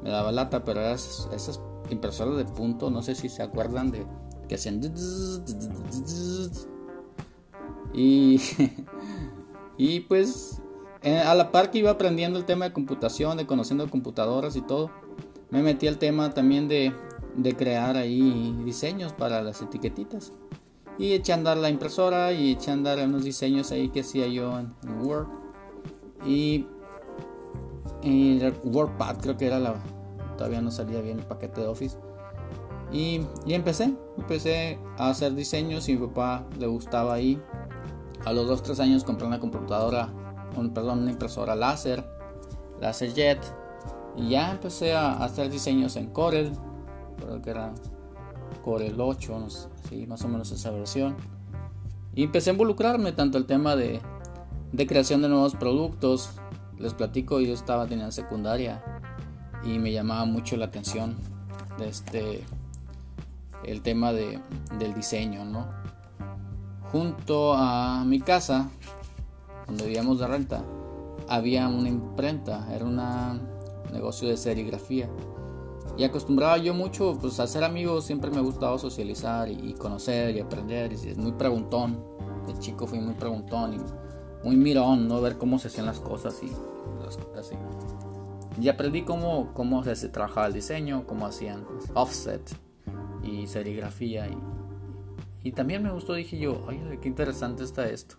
me daba lata, pero esas, esas impresoras de punto, no sé si se acuerdan de que hacían y, [LAUGHS] y pues eh, a la par que iba aprendiendo el tema de computación, de conociendo computadoras y todo, me metí al tema también de, de crear ahí diseños para las etiquetitas. Y eché a andar la impresora y eché a andar unos diseños ahí que hacía yo en, Word. Y, y WordPad creo que era la... Todavía no salía bien el paquete de Office. Y, y empecé, empecé a hacer diseños y mi papá le gustaba ahí a los 2-3 años compré una computadora, un, perdón, una impresora láser, jet y ya empecé a hacer diseños en Corel, creo que era Corel 8, no más o menos esa versión. Y empecé a involucrarme tanto el tema de, creación de nuevos productos. Les platico, yo estaba en secundaria y me llamaba mucho la atención de este el tema de, del diseño, ¿no? Junto a mi casa, donde vivíamos de renta, había una imprenta, era un negocio de serigrafía. Y acostumbraba yo mucho pues, a ser amigos, siempre me gustaba socializar y, conocer y aprender. Y es muy preguntón, de chico fui muy preguntón y muy mirón, ¿no? Ver cómo se hacían las cosas y así. Y aprendí cómo, cómo se trabajaba el diseño, cómo hacían offset y serigrafía y y también me gustó, dije yo, oye, qué interesante está esto.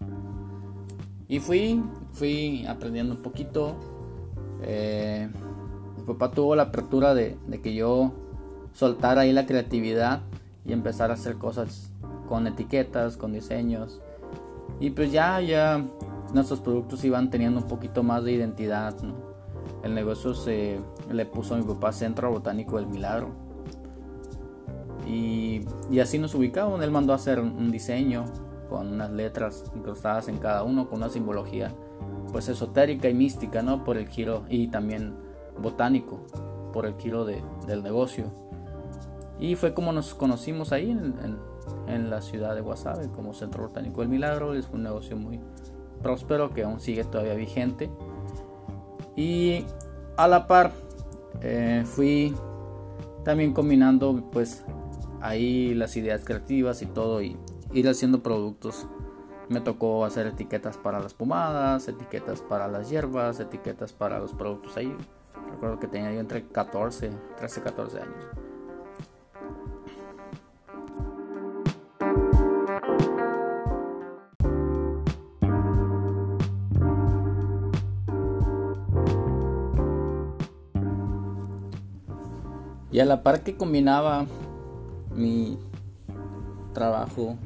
Y fui, fui aprendiendo un poquito. Eh, mi papá tuvo la apertura de, que yo soltara ahí la creatividad y empezar a hacer cosas con etiquetas, con diseños. Y pues ya, ya nuestros productos iban teniendo un poquito más de identidad. El negocio se le puso a mi papá Centro Botánico del Milagro. Y, así nos ubicamos. Él mandó a hacer un diseño con unas letras incrustadas en cada uno, con una simbología pues esotérica y mística, ¿no? Por el giro y también botánico, por el giro de, del negocio. Y fue como nos conocimos ahí en, en, la ciudad de Guasave, como Centro Botánico del Milagro. Es un negocio muy próspero que aún sigue todavía vigente. Y a la par eh, fui también combinando pues ahí las ideas creativas y todo y ir haciendo productos me tocó hacer etiquetas para las pomadas, etiquetas para las hierbas, etiquetas para los productos ahí. Recuerdo que tenía yo entre 14, 13, 14 años. Y a la par que combinaba mi trabajo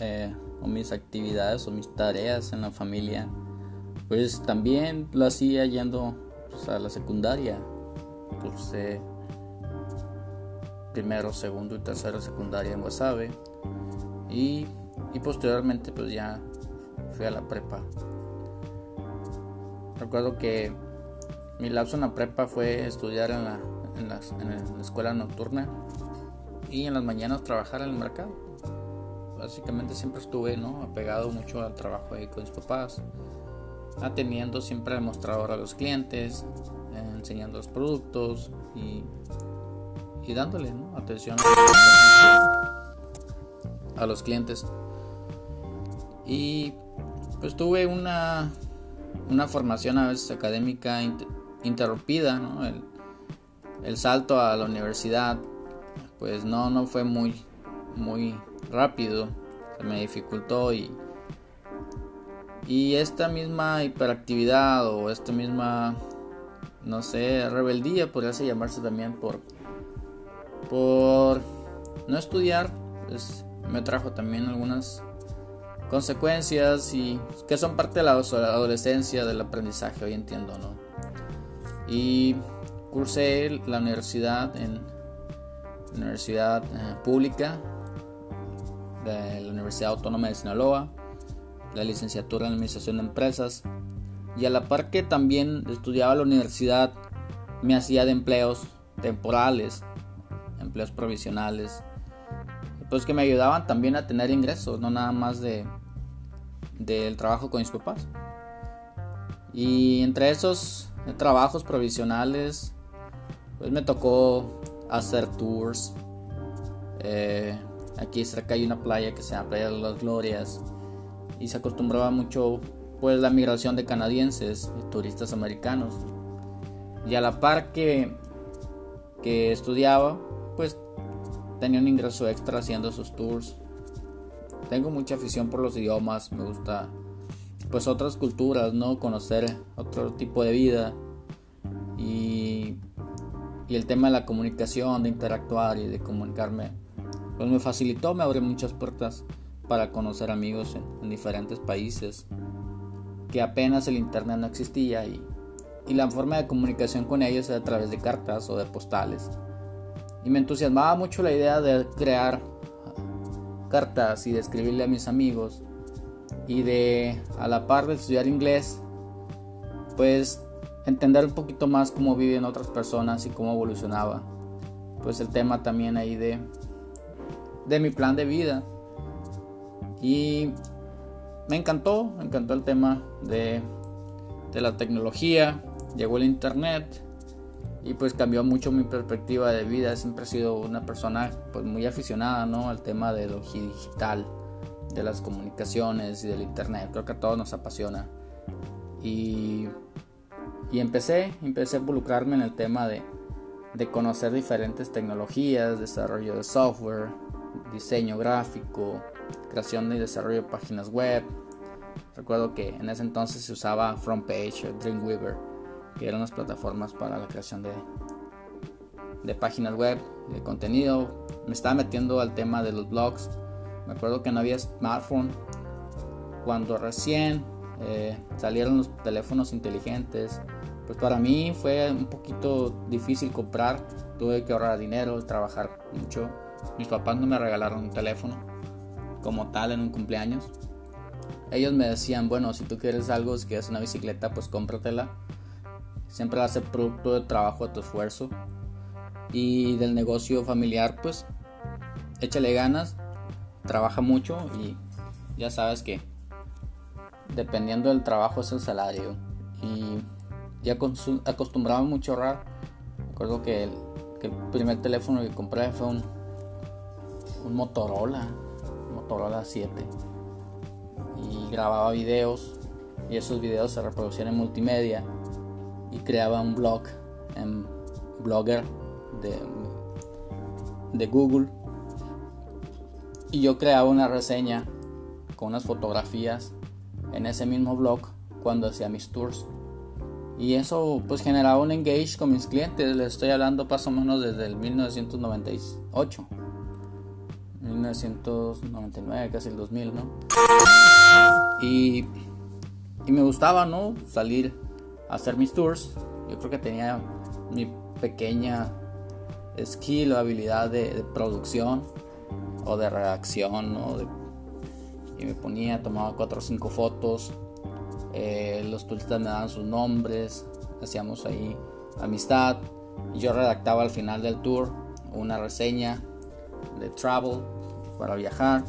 eh, o mis actividades o mis tareas en la familia, pues también lo hacía yendo pues, a la secundaria. Cursé primero, segundo y tercero secundaria en Guasave y, y posteriormente pues ya fui a la prepa. Recuerdo que mi lapso en la prepa fue estudiar en la, en la, en la escuela nocturna y en las mañanas trabajar en el mercado básicamente siempre estuve ¿no? apegado mucho al trabajo ahí con mis papás, atendiendo siempre el mostrador a los clientes, eh, enseñando los productos y, y dándole atención a los clientes. Y pues tuve una, una formación a veces académica interrumpida, ¿no? el, el salto a la universidad pues no, no fue muy, muy rápido, se me dificultó y, y esta misma hiperactividad o esta misma, no sé, rebeldía podría llamarse también por, por no estudiar, pues me trajo también algunas consecuencias y que son parte de la adolescencia, del aprendizaje, hoy entiendo, ¿no? Y cursé la universidad en universidad eh, pública de la Universidad Autónoma de Sinaloa, la licenciatura en Administración de Empresas y a la par que también estudiaba la universidad me hacía de empleos temporales, empleos provisionales, pues que me ayudaban también a tener ingresos, no nada más de del trabajo con mis papás. Y entre esos trabajos provisionales, pues me tocó hacer tours, eh, Aquí cerca hay una playa que se llama Playa de las Glorias y se acostumbraba mucho pues la migración de canadienses y turistas americanos. Y a la par que, que estudiaba, pues tenía un ingreso extra haciendo esos tours. Tengo mucha afición por los idiomas, me gusta pues otras culturas, ¿no? Conocer otro tipo de vida y, y el tema de la comunicación, de interactuar y de comunicarme pues me facilitó, me abrió muchas puertas para conocer amigos en, diferentes países, que apenas el internet no existía y, y la forma de comunicación con ellos era a través de cartas o de postales. Y me entusiasmaba mucho la idea de crear cartas y de escribirle a mis amigos y de a la par de estudiar inglés, pues entender un poquito más cómo viven otras personas y cómo evolucionaba. Pues el tema también ahí de de mi plan de vida. Y me encantó, me encantó el tema de, de la tecnología, llegó el internet y pues cambió mucho mi perspectiva de vida. Siempre he sido una persona pues muy aficionada ¿no? al tema de lo digital, de las comunicaciones y del internet. Creo que a todos nos apasiona. Y, y empecé, empecé a involucrarme en el tema de, de conocer diferentes tecnologías, desarrollo de software, diseño gráfico, creación y desarrollo de páginas web. Recuerdo que en ese entonces se usaba FrontPage o Dreamweaver, que eran las plataformas para la creación de, de páginas web, de contenido. Me estaba metiendo al tema de los blogs Me acuerdo que no había smartphone. Cuando recién eh, salieron los teléfonos inteligentes, pues para mí fue un poquito difícil comprar. Tuve que ahorrar dinero, trabajar mucho. Mis papás no me regalaron un teléfono como tal en un cumpleaños. Ellos me decían, bueno, si tú quieres algo, si quieres una bicicleta, pues cómpratela. Siempre ser producto de trabajo, de tu esfuerzo. Y del negocio familiar, pues échale ganas, trabaja mucho y ya sabes que dependiendo del trabajo es el salario. Y ya acostumbraba mucho a ahorrar. Recuerdo que el, que el primer teléfono que compré fue un, Motorola, Motorola 7. Y grababa videos y esos videos se reproducían en multimedia y creaba un blog en Blogger de, de Google y yo creaba una reseña con unas fotografías en ese mismo blog cuando hacía mis tours y eso pues generaba un engage con mis clientes. Les estoy hablando más o menos desde el 1998 1999 casi el 2000 no y, y me gustaba no salir a hacer mis tours. Yo creo que tenía mi pequeña skill o habilidad de, producción o de redacción y me ponía tomaba cuatro o cinco fotos eh, los turistas me daban sus nombres, hacíamos ahí amistad. Yo redactaba al final del tour una reseña de travel para viajar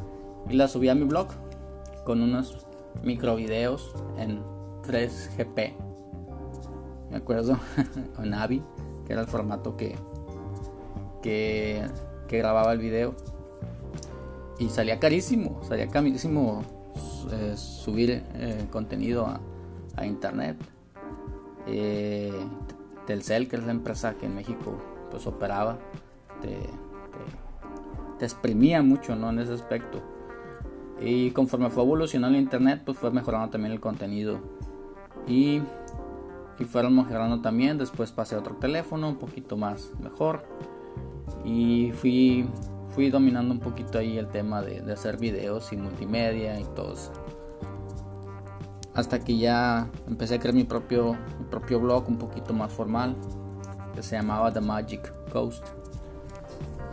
y la subía a mi blog con unos micro videos en 3GP. Me acuerdo, [LAUGHS] en AVI, que era el formato que, que, que grababa el video. Y salía carísimo, salía carísimo eh, subir eh, contenido a, internet. Eh, Telcel, que es la empresa que en México pues operaba, te, te, exprimía mucho ¿no? en ese aspecto. Y conforme fue evolucionando el internet, pues fue mejorando también el contenido. Y, y fueron mejorando también. Después pasé a otro teléfono, un poquito más mejor. Y fui fui dominando un poquito ahí el tema de, hacer videos y multimedia y todo eso. Hasta que ya empecé a crear mi propio, blog un poquito más formal, que se llamaba The Magic Coast.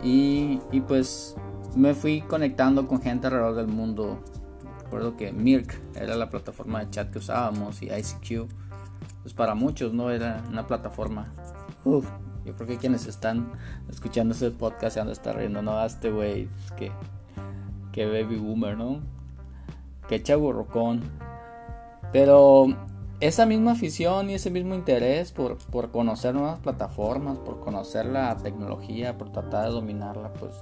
Y, y pues me fui conectando con gente alrededor del mundo. Recuerdo que Mirk era la plataforma de chat que usábamos y ICQ. Pues para muchos no era una plataforma uf, yo creo que quienes están escuchando ese podcast se han de estar riendo, no, este güey, que, que baby boomer, ¿no? Que chaburrocón. Pero esa misma afición y ese mismo interés por, por, conocer nuevas plataformas, por conocer la tecnología, por tratar de dominarla, pues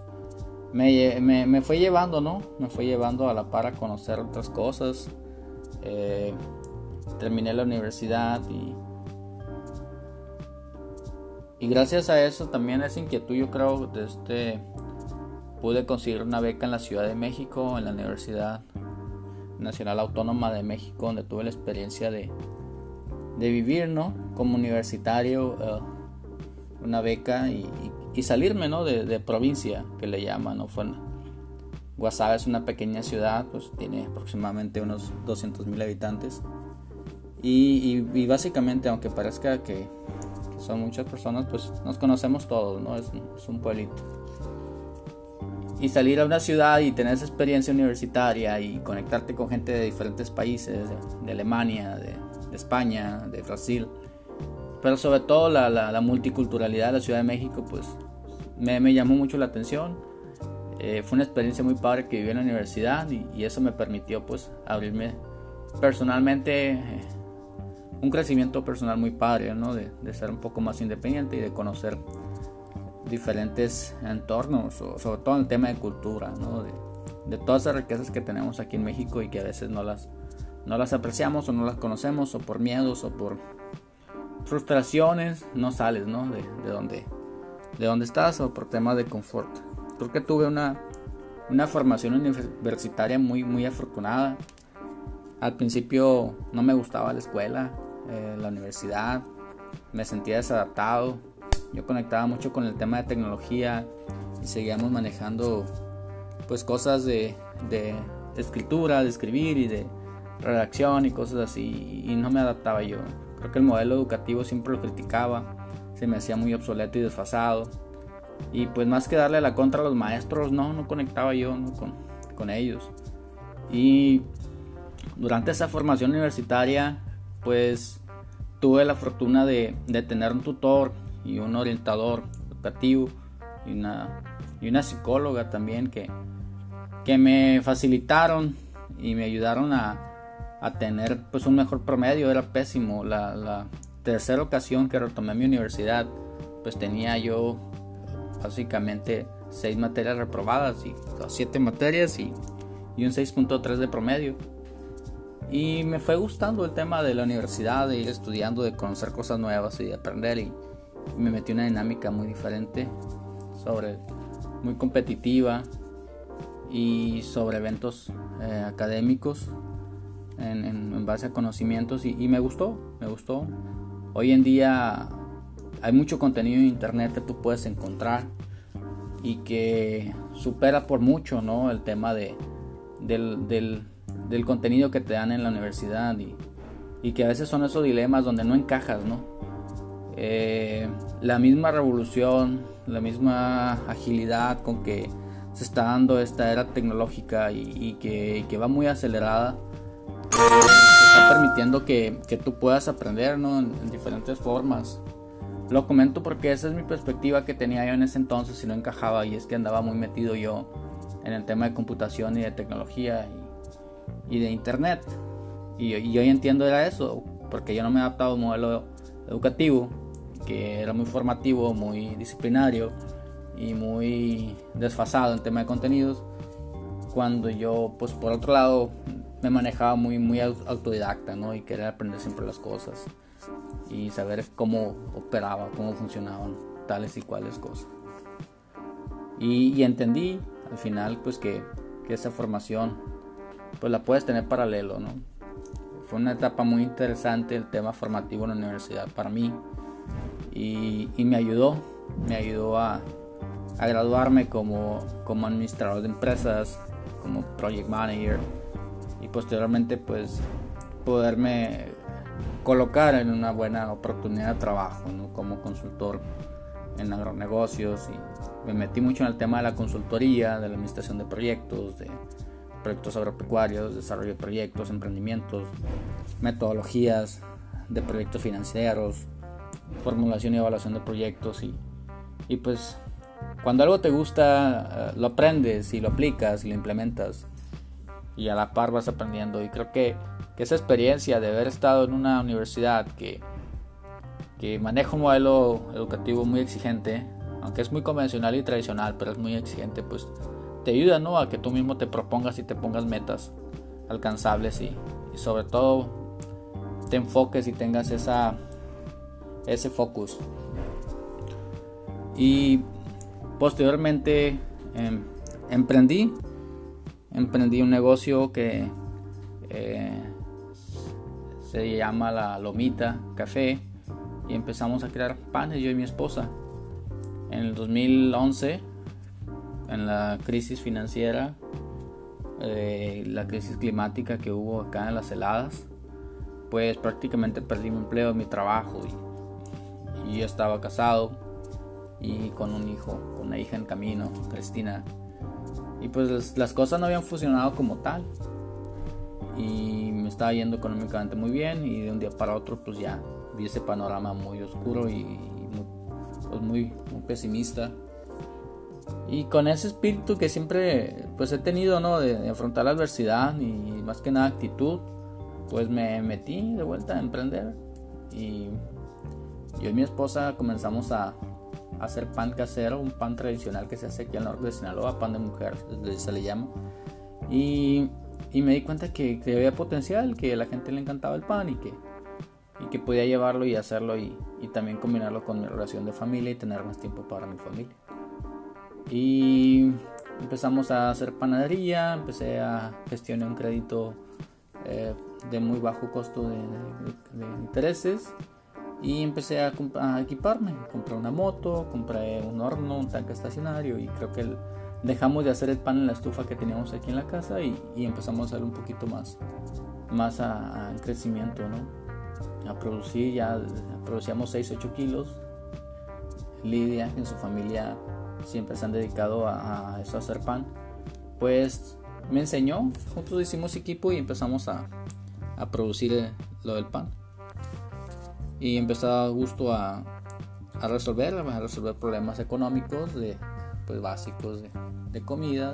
me, me, me fue llevando, ¿no? Me fue llevando a la par a conocer otras cosas. Eh, terminé la universidad y y gracias a eso, también esa inquietud, yo creo, de este, pude conseguir una beca en la Ciudad de México, en la Universidad Nacional Autónoma de México, donde tuve la experiencia de, de vivir, ¿no? Como universitario, eh, una beca y, salirme, ¿no? De, provincia, que le llaman, ¿no? Fue Guasave es una pequeña ciudad, pues tiene aproximadamente unos 200 mil habitantes. y, básicamente, aunque parezca que son muchas personas, pues nos conocemos todos, ¿no? Es, un pueblito. Y salir a una ciudad y tener esa experiencia universitaria y conectarte con gente de diferentes países, de, Alemania, de, España, de Brasil, pero sobre todo la, multiculturalidad de la Ciudad de México, pues me, llamó mucho la atención. Eh, fue una experiencia muy padre que viví en la universidad y, y eso me permitió pues abrirme personalmente eh, un crecimiento personal muy padre, ¿no? De, ser un poco más independiente y de conocer diferentes entornos, sobre todo en el tema de cultura, ¿no? De, todas esas riquezas que tenemos aquí en México y que a veces no las, no las apreciamos o no las conocemos o por miedos o por frustraciones no sales, ¿no? De, de donde, de donde estás o por temas de confort. Creo que tuve una, una formación universitaria muy, muy afortunada. Al principio no me gustaba la escuela, eh, la universidad, me sentía desadaptado, yo conectaba mucho con el tema de tecnología y seguíamos manejando pues cosas de de escritura, de escribir y de redacción y cosas así y no me adaptaba yo. Creo que el modelo educativo siempre lo criticaba, se me hacía muy obsoleto y desfasado. Y pues más que darle la contra a los maestros, no, no conectaba yo con, con ellos. Y durante esa formación universitaria, pues tuve la fortuna de, de tener un tutor y un orientador educativo y una, y una psicóloga también que, que me facilitaron y me ayudaron a, a tener pues un mejor promedio, era pésimo. La, la, tercera ocasión que retomé mi universidad, pues tenía yo básicamente seis materias reprobadas y siete materias y, y un 6.3 de promedio. Y me fue gustando el tema de la universidad, de ir estudiando, de conocer cosas nuevas y de aprender. Y, me metí una dinámica muy diferente, sobre muy competitiva y sobre eventos eh, académicos en, base a conocimientos y, me gustó, me gustó. Hoy en día hay mucho contenido en internet que tú puedes encontrar y que supera por mucho ¿no? el tema de, del, del, contenido que te dan en la universidad y, y, que a veces son esos dilemas donde no encajas, ¿no? Eh, la misma revolución, la misma agilidad con que se está dando esta era tecnológica y, que, que, va muy acelerada, está permitiendo que, que, tú puedas aprender ¿no? en, diferentes formas. Lo comento porque esa es mi perspectiva que tenía yo en ese entonces y no encajaba y es que andaba muy metido yo en el tema de computación y de tecnología y, de internet. Y, y, hoy entiendo era eso, porque yo no me he adaptado a un modelo educativo que era muy formativo, muy disciplinario y muy desfasado en tema de contenidos. Cuando yo, pues por otro lado, me manejaba muy, muy autodidacta, ¿no? Y quería aprender siempre las cosas y saber cómo operaba, cómo funcionaban tales y cuales cosas. Y, entendí al final, pues que, que, esa formación, pues la puedes tener paralelo, ¿no? Fue una etapa muy interesante el tema formativo en la universidad para mí y, me ayudó, me ayudó a, graduarme como, como administrador de empresas, como project manager y posteriormente pues poderme colocar en una buena oportunidad de trabajo como consultor en agronegocios y me metí mucho en el tema de la consultoría, de la administración de proyectos, de proyectos agropecuarios, desarrollo de proyectos, emprendimientos, metodologías de proyectos financieros, formulación y evaluación de proyectos y, y pues cuando algo te gusta eh, lo aprendes y lo aplicas y lo implementas y a la par vas aprendiendo. Y creo que, esa experiencia de haber estado en una universidad que, que maneja un modelo educativo muy exigente, aunque es muy convencional y tradicional, pero es muy exigente, pues te ayuda ¿no? a que tú mismo te propongas y te pongas metas alcanzables y, sobre todo te enfoques y tengas ese focus. Y posteriormente em, emprendí emprendí un negocio que eh, se llama La Lomita Café y empezamos a crear panes yo y mi esposa. En el 2011, en la crisis financiera, eh, la crisis climática que hubo acá en las heladas, pues prácticamente perdí mi empleo, mi trabajo y, y yo estaba casado y con un hijo, con una hija en camino, Cristina. Y pues las cosas no habían funcionado como tal. Y me estaba yendo económicamente muy bien y de un día para otro pues ya vi ese panorama muy oscuro y, muy, pues muy, pesimista. Y con ese espíritu que siempre pues he tenido, ¿no? De, afrontar la adversidad y más que nada actitud, pues me metí de vuelta a emprender. Y yo y mi esposa comenzamos a, hacer pan casero, un pan tradicional que se hace aquí al norte de Sinaloa, pan de mujer, se le llama. Y, y me di cuenta que, que, había potencial, que a la gente le encantaba el pan y que, y que podía llevarlo y hacerlo y, y, también combinarlo con mi relación de familia y tener más tiempo para mi familia. Y empezamos a hacer panadería, empecé a gestionar un crédito eh, de muy bajo costo de, de, de intereses y empecé a, equiparme. Compré una moto, compré un horno, un tanque estacionario y creo que dejamos de hacer el pan en la estufa que teníamos aquí en la casa y, empezamos a hacer un poquito más, más a, crecimiento, ¿no? A producir, ya producíamos 6, 8 kilos. Lidia en su familia siempre se han dedicado a, eso, a hacer pan. Pues me enseñó, juntos hicimos equipo y empezamos a, a producir eh, lo del pan. Y empezó a gusto a, a resolver, a resolver problemas económicos de, pues, básicos de, comida,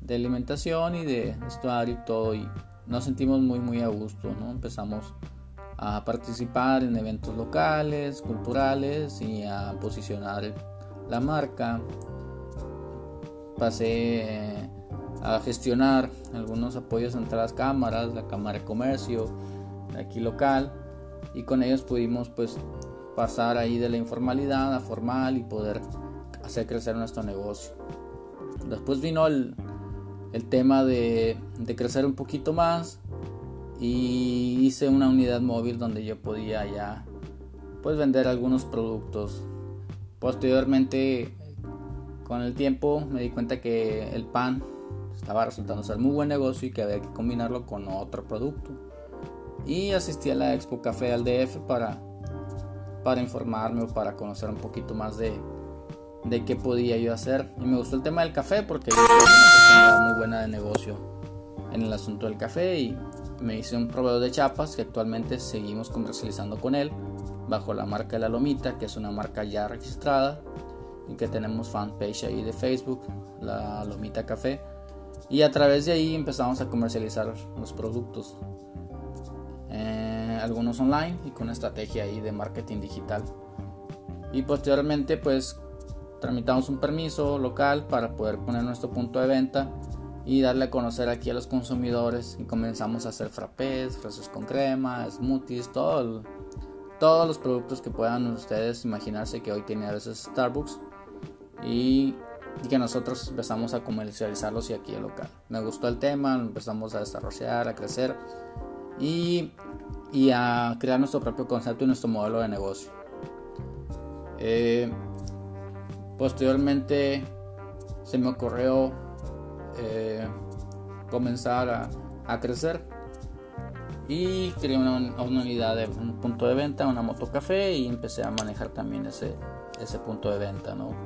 de, alimentación y de estuario y todo. Y nos sentimos muy, muy a gusto, ¿no? Empezamos a participar en eventos locales, culturales y a posicionar la marca. Pasé a gestionar algunos apoyos entre las cámaras, la Cámara de Comercio aquí local y con ellos pudimos pues pasar ahí de la informalidad a formal y poder hacer crecer nuestro negocio. Después vino el, el tema de, de, crecer un poquito más y hice una unidad móvil donde yo podía ya pues vender algunos productos. Posteriormente con el tiempo me di cuenta que el pan estaba resultando ser muy buen negocio y que había que combinarlo con otro producto. Y asistí a la Expo Café al DF para, para informarme o para conocer un poquito más de, de qué podía yo hacer. Y me gustó el tema del café porque yo una muy buena de negocio en el asunto del café y me hice un proveedor de chapas que actualmente seguimos comercializando con él bajo la marca de La Lomita, que es una marca ya registrada y que tenemos fanpage ahí de Facebook, La Lomita Café. Y a través de ahí empezamos a comercializar los productos. Eh, algunos online y con una estrategia ahí de marketing digital. Y posteriormente pues tramitamos un permiso local para poder poner nuestro punto de venta y darle a conocer aquí a los consumidores y comenzamos a hacer frappés, fresas con crema, smoothies, todo todos los productos que puedan ustedes imaginarse que hoy tiene a veces Starbucks y, que nosotros empezamos a comercializarlos y aquí el local. Me gustó el tema, empezamos a desarrollar, a crecer y, a crear nuestro propio concepto y nuestro modelo de negocio. Eh, Posteriormente se me ocurrió eh, comenzar a, crecer y creé una, unidad de un punto de venta, una moto café y empecé a manejar también ese, ese punto de venta, ¿no?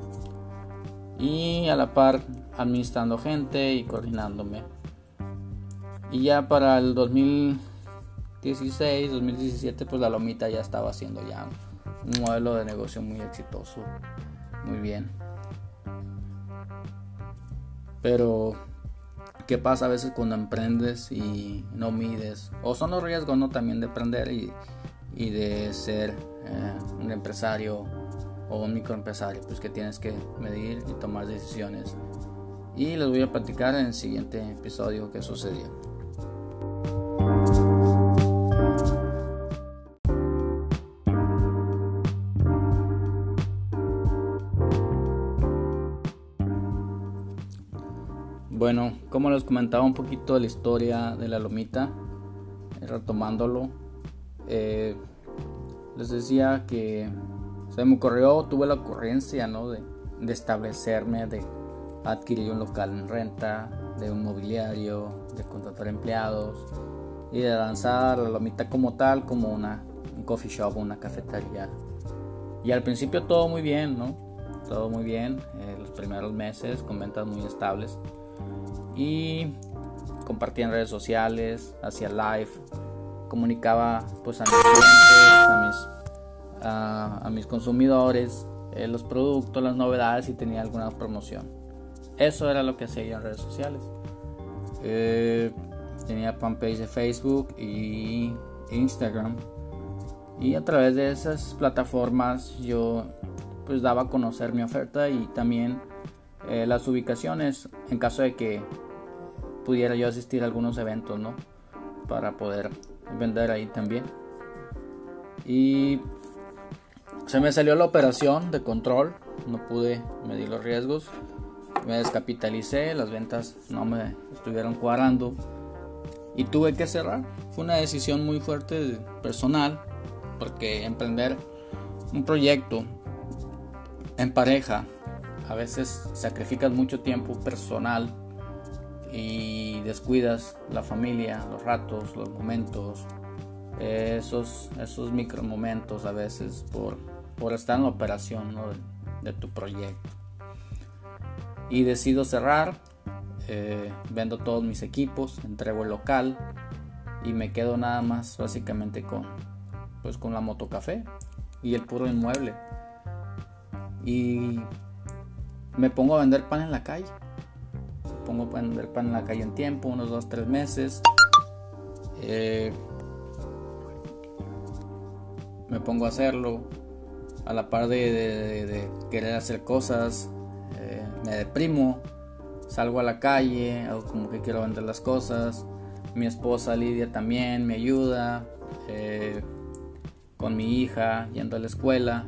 Y a la par administrando gente y coordinándome. Y ya para el 2016, 2017, pues la Lomita ya estaba haciendo ya un modelo de negocio muy exitoso muy bien. Pero, ¿qué pasa a veces cuando emprendes y no mides? O son los riesgos, ¿no? También de emprender y, de ser eh, un empresario o un microempresario, pues que tienes que medir y tomar decisiones. Y les voy a platicar en el siguiente episodio qué sucedió. Bueno, como les comentaba un poquito de la historia de la lomita, eh, retomándolo, eh, les decía que se me ocurrió, tuve la ocurrencia ¿no? de, establecerme, de adquirir un local en renta, de un mobiliario, de contratar empleados y de lanzar la lomita como tal, como una, un coffee shop, una cafetería. Y al principio todo muy bien, ¿no? Todo muy bien, eh, los primeros meses con ventas muy estables y compartía en redes sociales, hacía live, comunicaba pues a mis clientes, a mis, consumidores, eh, los productos, las novedades y tenía alguna promoción. Eso era lo que hacía yo en redes sociales. Eh, tenía fanpage de Facebook y Instagram. Y a través de esas plataformas yo pues daba a conocer mi oferta y también eh, las ubicaciones en caso de que pudiera yo asistir a algunos eventos, ¿no? Para poder vender ahí también. Y se me salió la operación de control, no pude medir los riesgos, me descapitalicé, las ventas no me estuvieron cuadrando y tuve que cerrar. Fue una decisión muy fuerte personal porque emprender un proyecto en pareja a veces sacrificas mucho tiempo personal y descuidas la familia, los ratos, los momentos, esos, esos micro momentos a veces por, por estar en la operación de, tu proyecto. Y decido cerrar, eh, vendo todos mis equipos, entrego el local y me quedo nada más básicamente con, pues, con la motocafé y el puro inmueble. Y me pongo a vender pan en la calle. Pongo a vender pan en la calle en tiempo, unos 2, 3 meses. Eh, me pongo a hacerlo a la par de, querer hacer cosas. Eh, me deprimo, salgo a la calle, hago como que quiero vender las cosas. Mi esposa Lidia también me ayuda. Eh, con mi hija, yendo a la escuela.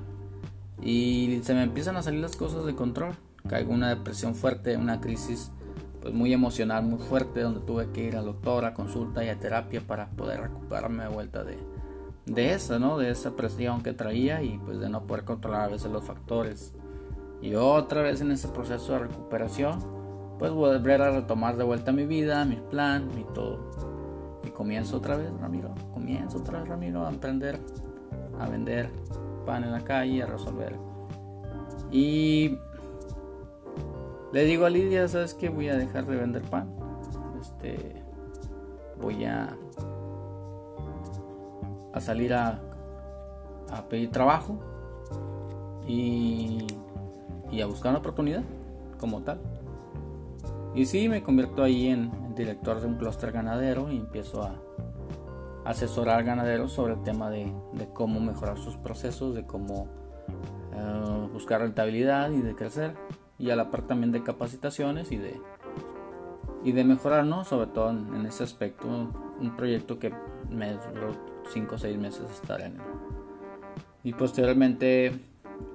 Y se me empiezan a salir las cosas de control. Caigo una depresión fuerte, una crisis pues muy emocional, muy fuerte, donde tuve que ir al doctor, a consulta y a terapia para poder recuperarme de vuelta de, de esa, ¿no? De esa presión que traía y pues de no poder controlar a veces los factores. Y otra vez en ese proceso de recuperación, pues volver a retomar de vuelta mi vida, mi plan, mi todo. Y comienzo otra vez, Ramiro, comienzo otra vez, Ramiro, a emprender a vender pan en la calle, a resolver. Y le digo a Lidia, ¿sabes qué? Voy a dejar de vender pan. Este, voy a, a salir a, a pedir trabajo y, y, a buscar una oportunidad como tal. Y sí, me convierto ahí en director de un clúster ganadero y empiezo a, asesorar ganaderos sobre el tema de, cómo mejorar sus procesos, de cómo eh, buscar rentabilidad y de crecer, y a la par también de capacitaciones y de, y de mejorar, ¿no? sobre todo en, ese aspecto, un proyecto que me duró 5 o 6 meses estar en él. Y posteriormente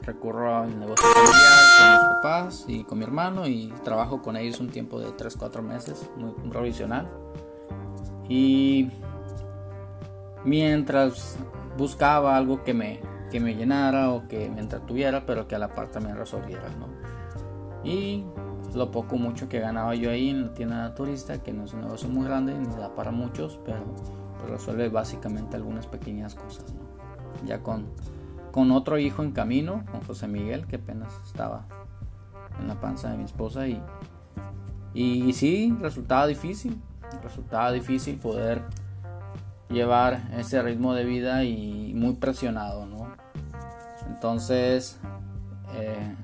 recurro al negocio familiar con mis papás y con mi hermano y trabajo con ellos un tiempo de 3-4 meses, muy provisional. Y mientras buscaba algo que me, que me llenara o que me entretuviera, pero que a la par también resolviera, ¿no? Y lo poco mucho que ganaba yo ahí en la tienda turista, que no es un negocio muy grande ni da para muchos, pero resuelve básicamente algunas pequeñas cosas. Ya con, con otro hijo en camino, con José Miguel, que apenas estaba en la panza de mi esposa y, y sí, resultaba difícil, resultaba difícil poder llevar ese ritmo de vida y muy presionado, ¿no? Entonces eh,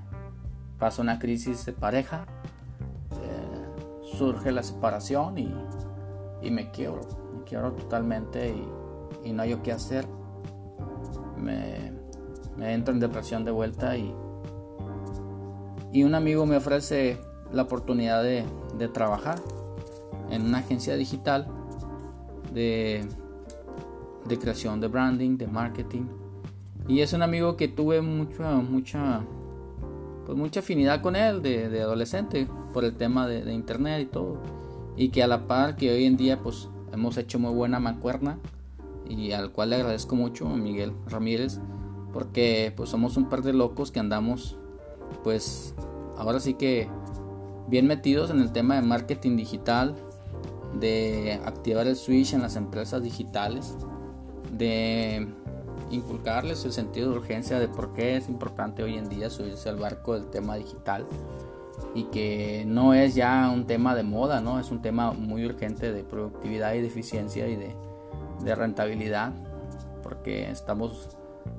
pasa una crisis de pareja, eh, surge la separación y, me quiebro, me quiebro totalmente y, no hay qué hacer. Me, entro en depresión de vuelta y, y un amigo me ofrece la oportunidad de, de trabajar en una agencia digital de de creación de branding, de marketing. Y es un amigo que tuve mucha, mucha, pues mucha afinidad con él de, adolescente por el tema de, internet y todo. Y que a la par que hoy en día pues hemos hecho muy buena mancuerna y al cual le agradezco mucho a Miguel Ramírez porque pues somos un par de locos que andamos pues ahora sí que bien metidos en el tema de marketing digital, de activar el switch en las empresas digitales de inculcarles el sentido de urgencia de por qué es importante hoy en día subirse al barco del tema digital y que no es ya un tema de moda, ¿no? Es un tema muy urgente de productividad y de eficiencia y de, rentabilidad porque estamos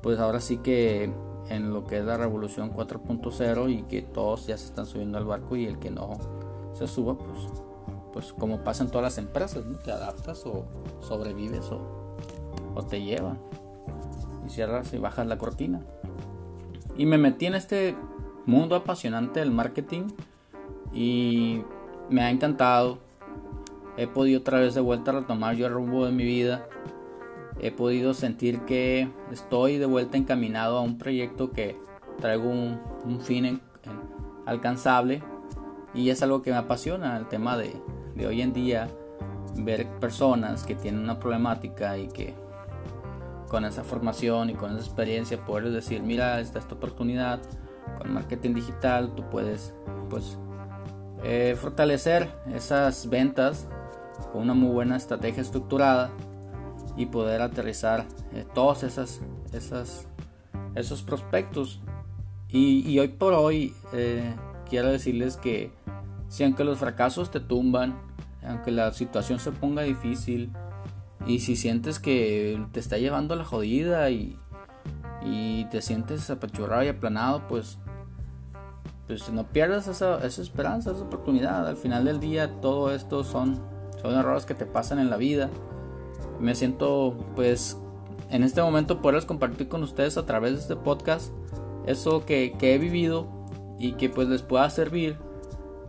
pues ahora sí que en lo que es la revolución 4.0 y que todos ya se están subiendo al barco y el que no se suba pues pues como pasa en todas las empresas, ¿no? Te adaptas o sobrevives o o te lleva cierras y bajas la cortina. Y me metí en este mundo apasionante del marketing y me ha encantado. He podido otra vez de vuelta retomar yo el rumbo de mi vida. He podido sentir que estoy de vuelta encaminado a un proyecto que traigo un, fin alcanzable y es algo que me apasiona, el tema de, de hoy en día ver personas que tienen una problemática y que con esa formación y con esa experiencia poder decir, mira, esta esta oportunidad, con marketing digital tú puedes pues eh, fortalecer esas ventas con una muy buena estrategia estructurada y poder aterrizar eh, todos esas, esas, esos prospectos. Y, hoy por hoy eh, quiero decirles que si aunque los fracasos te tumban, aunque la situación se ponga difícil y si sientes que te está llevando la jodida y, y te sientes apachurrado y aplanado, pues, pues no pierdas esa, esa esperanza, esa oportunidad. Al final del día todo esto son, son errores que te pasan en la vida. Me siento pues en este momento poderles compartir con ustedes a través de este podcast eso que, que he vivido y que pues les pueda servir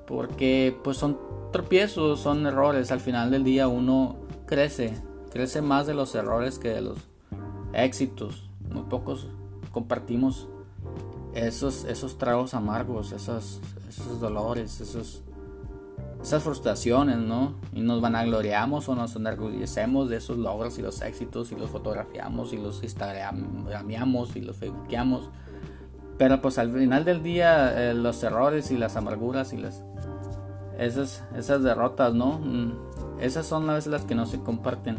porque pues son tropiezos, son errores. Al final del día uno crece, crece más de los errores que de los éxitos. Muy pocos compartimos esos, esos tragos amargos, esos, esos dolores, esos, esas frustraciones, ¿no? Y nos vanagloriamos o nos enorgullecemos de esos logros y los éxitos y los fotografiamos y los instagramiamos y los facebookeamos. Pero pues al final del día eh, los errores y las amarguras y las esas, esas derrotas, ¿no? Mm, esas son a veces las que no se comparten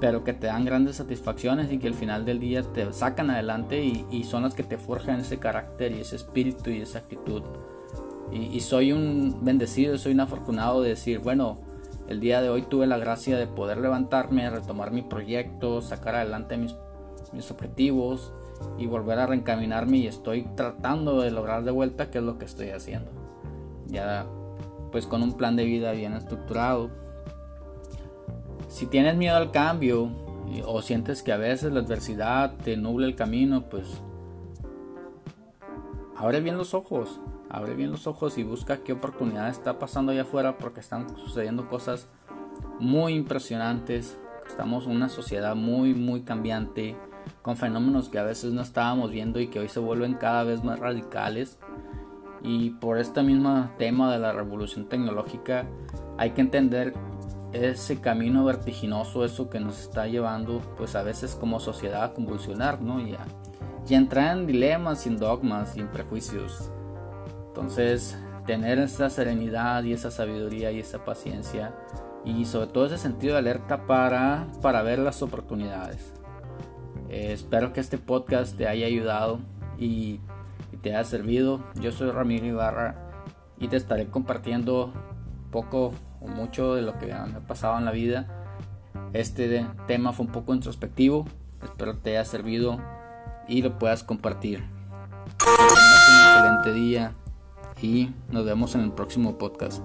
pero que te dan grandes satisfacciones y que al final del día te sacan adelante y, son las que te forjan ese carácter y ese espíritu y esa actitud. Y, soy un bendecido, soy un afortunado de decir, bueno, el día de hoy tuve la gracia de poder levantarme, retomar mi proyecto, sacar adelante mis, mis objetivos y volver a reencaminarme y estoy tratando de lograr de vuelta qué es lo que estoy haciendo. Ya pues con un plan de vida bien estructurado, si tienes miedo al cambio o sientes que a veces la adversidad te nubla el camino, pues abre bien los ojos, abre bien los ojos y busca qué oportunidad está pasando allá afuera porque están sucediendo cosas muy impresionantes. Estamos en una sociedad muy, muy cambiante, con fenómenos que a veces no estábamos viendo y que hoy se vuelven cada vez más radicales. Y por este mismo tema de la revolución tecnológica hay que entender ese camino vertiginoso, eso que nos está llevando, pues a veces como sociedad a convulsionar, ¿no? Y a, entrar en dilemas, sin dogmas, sin prejuicios. Entonces, tener esa serenidad y esa sabiduría y esa paciencia y sobre todo ese sentido de alerta para, para ver las oportunidades. Eh, espero que este podcast te haya ayudado y, y te haya servido. Yo soy Ramiro Ibarra y te estaré compartiendo poco o mucho de lo que me ha pasado en la vida. Este tema fue un poco introspectivo. Espero te haya servido y lo puedas compartir. Un excelente día y nos vemos en el próximo podcast.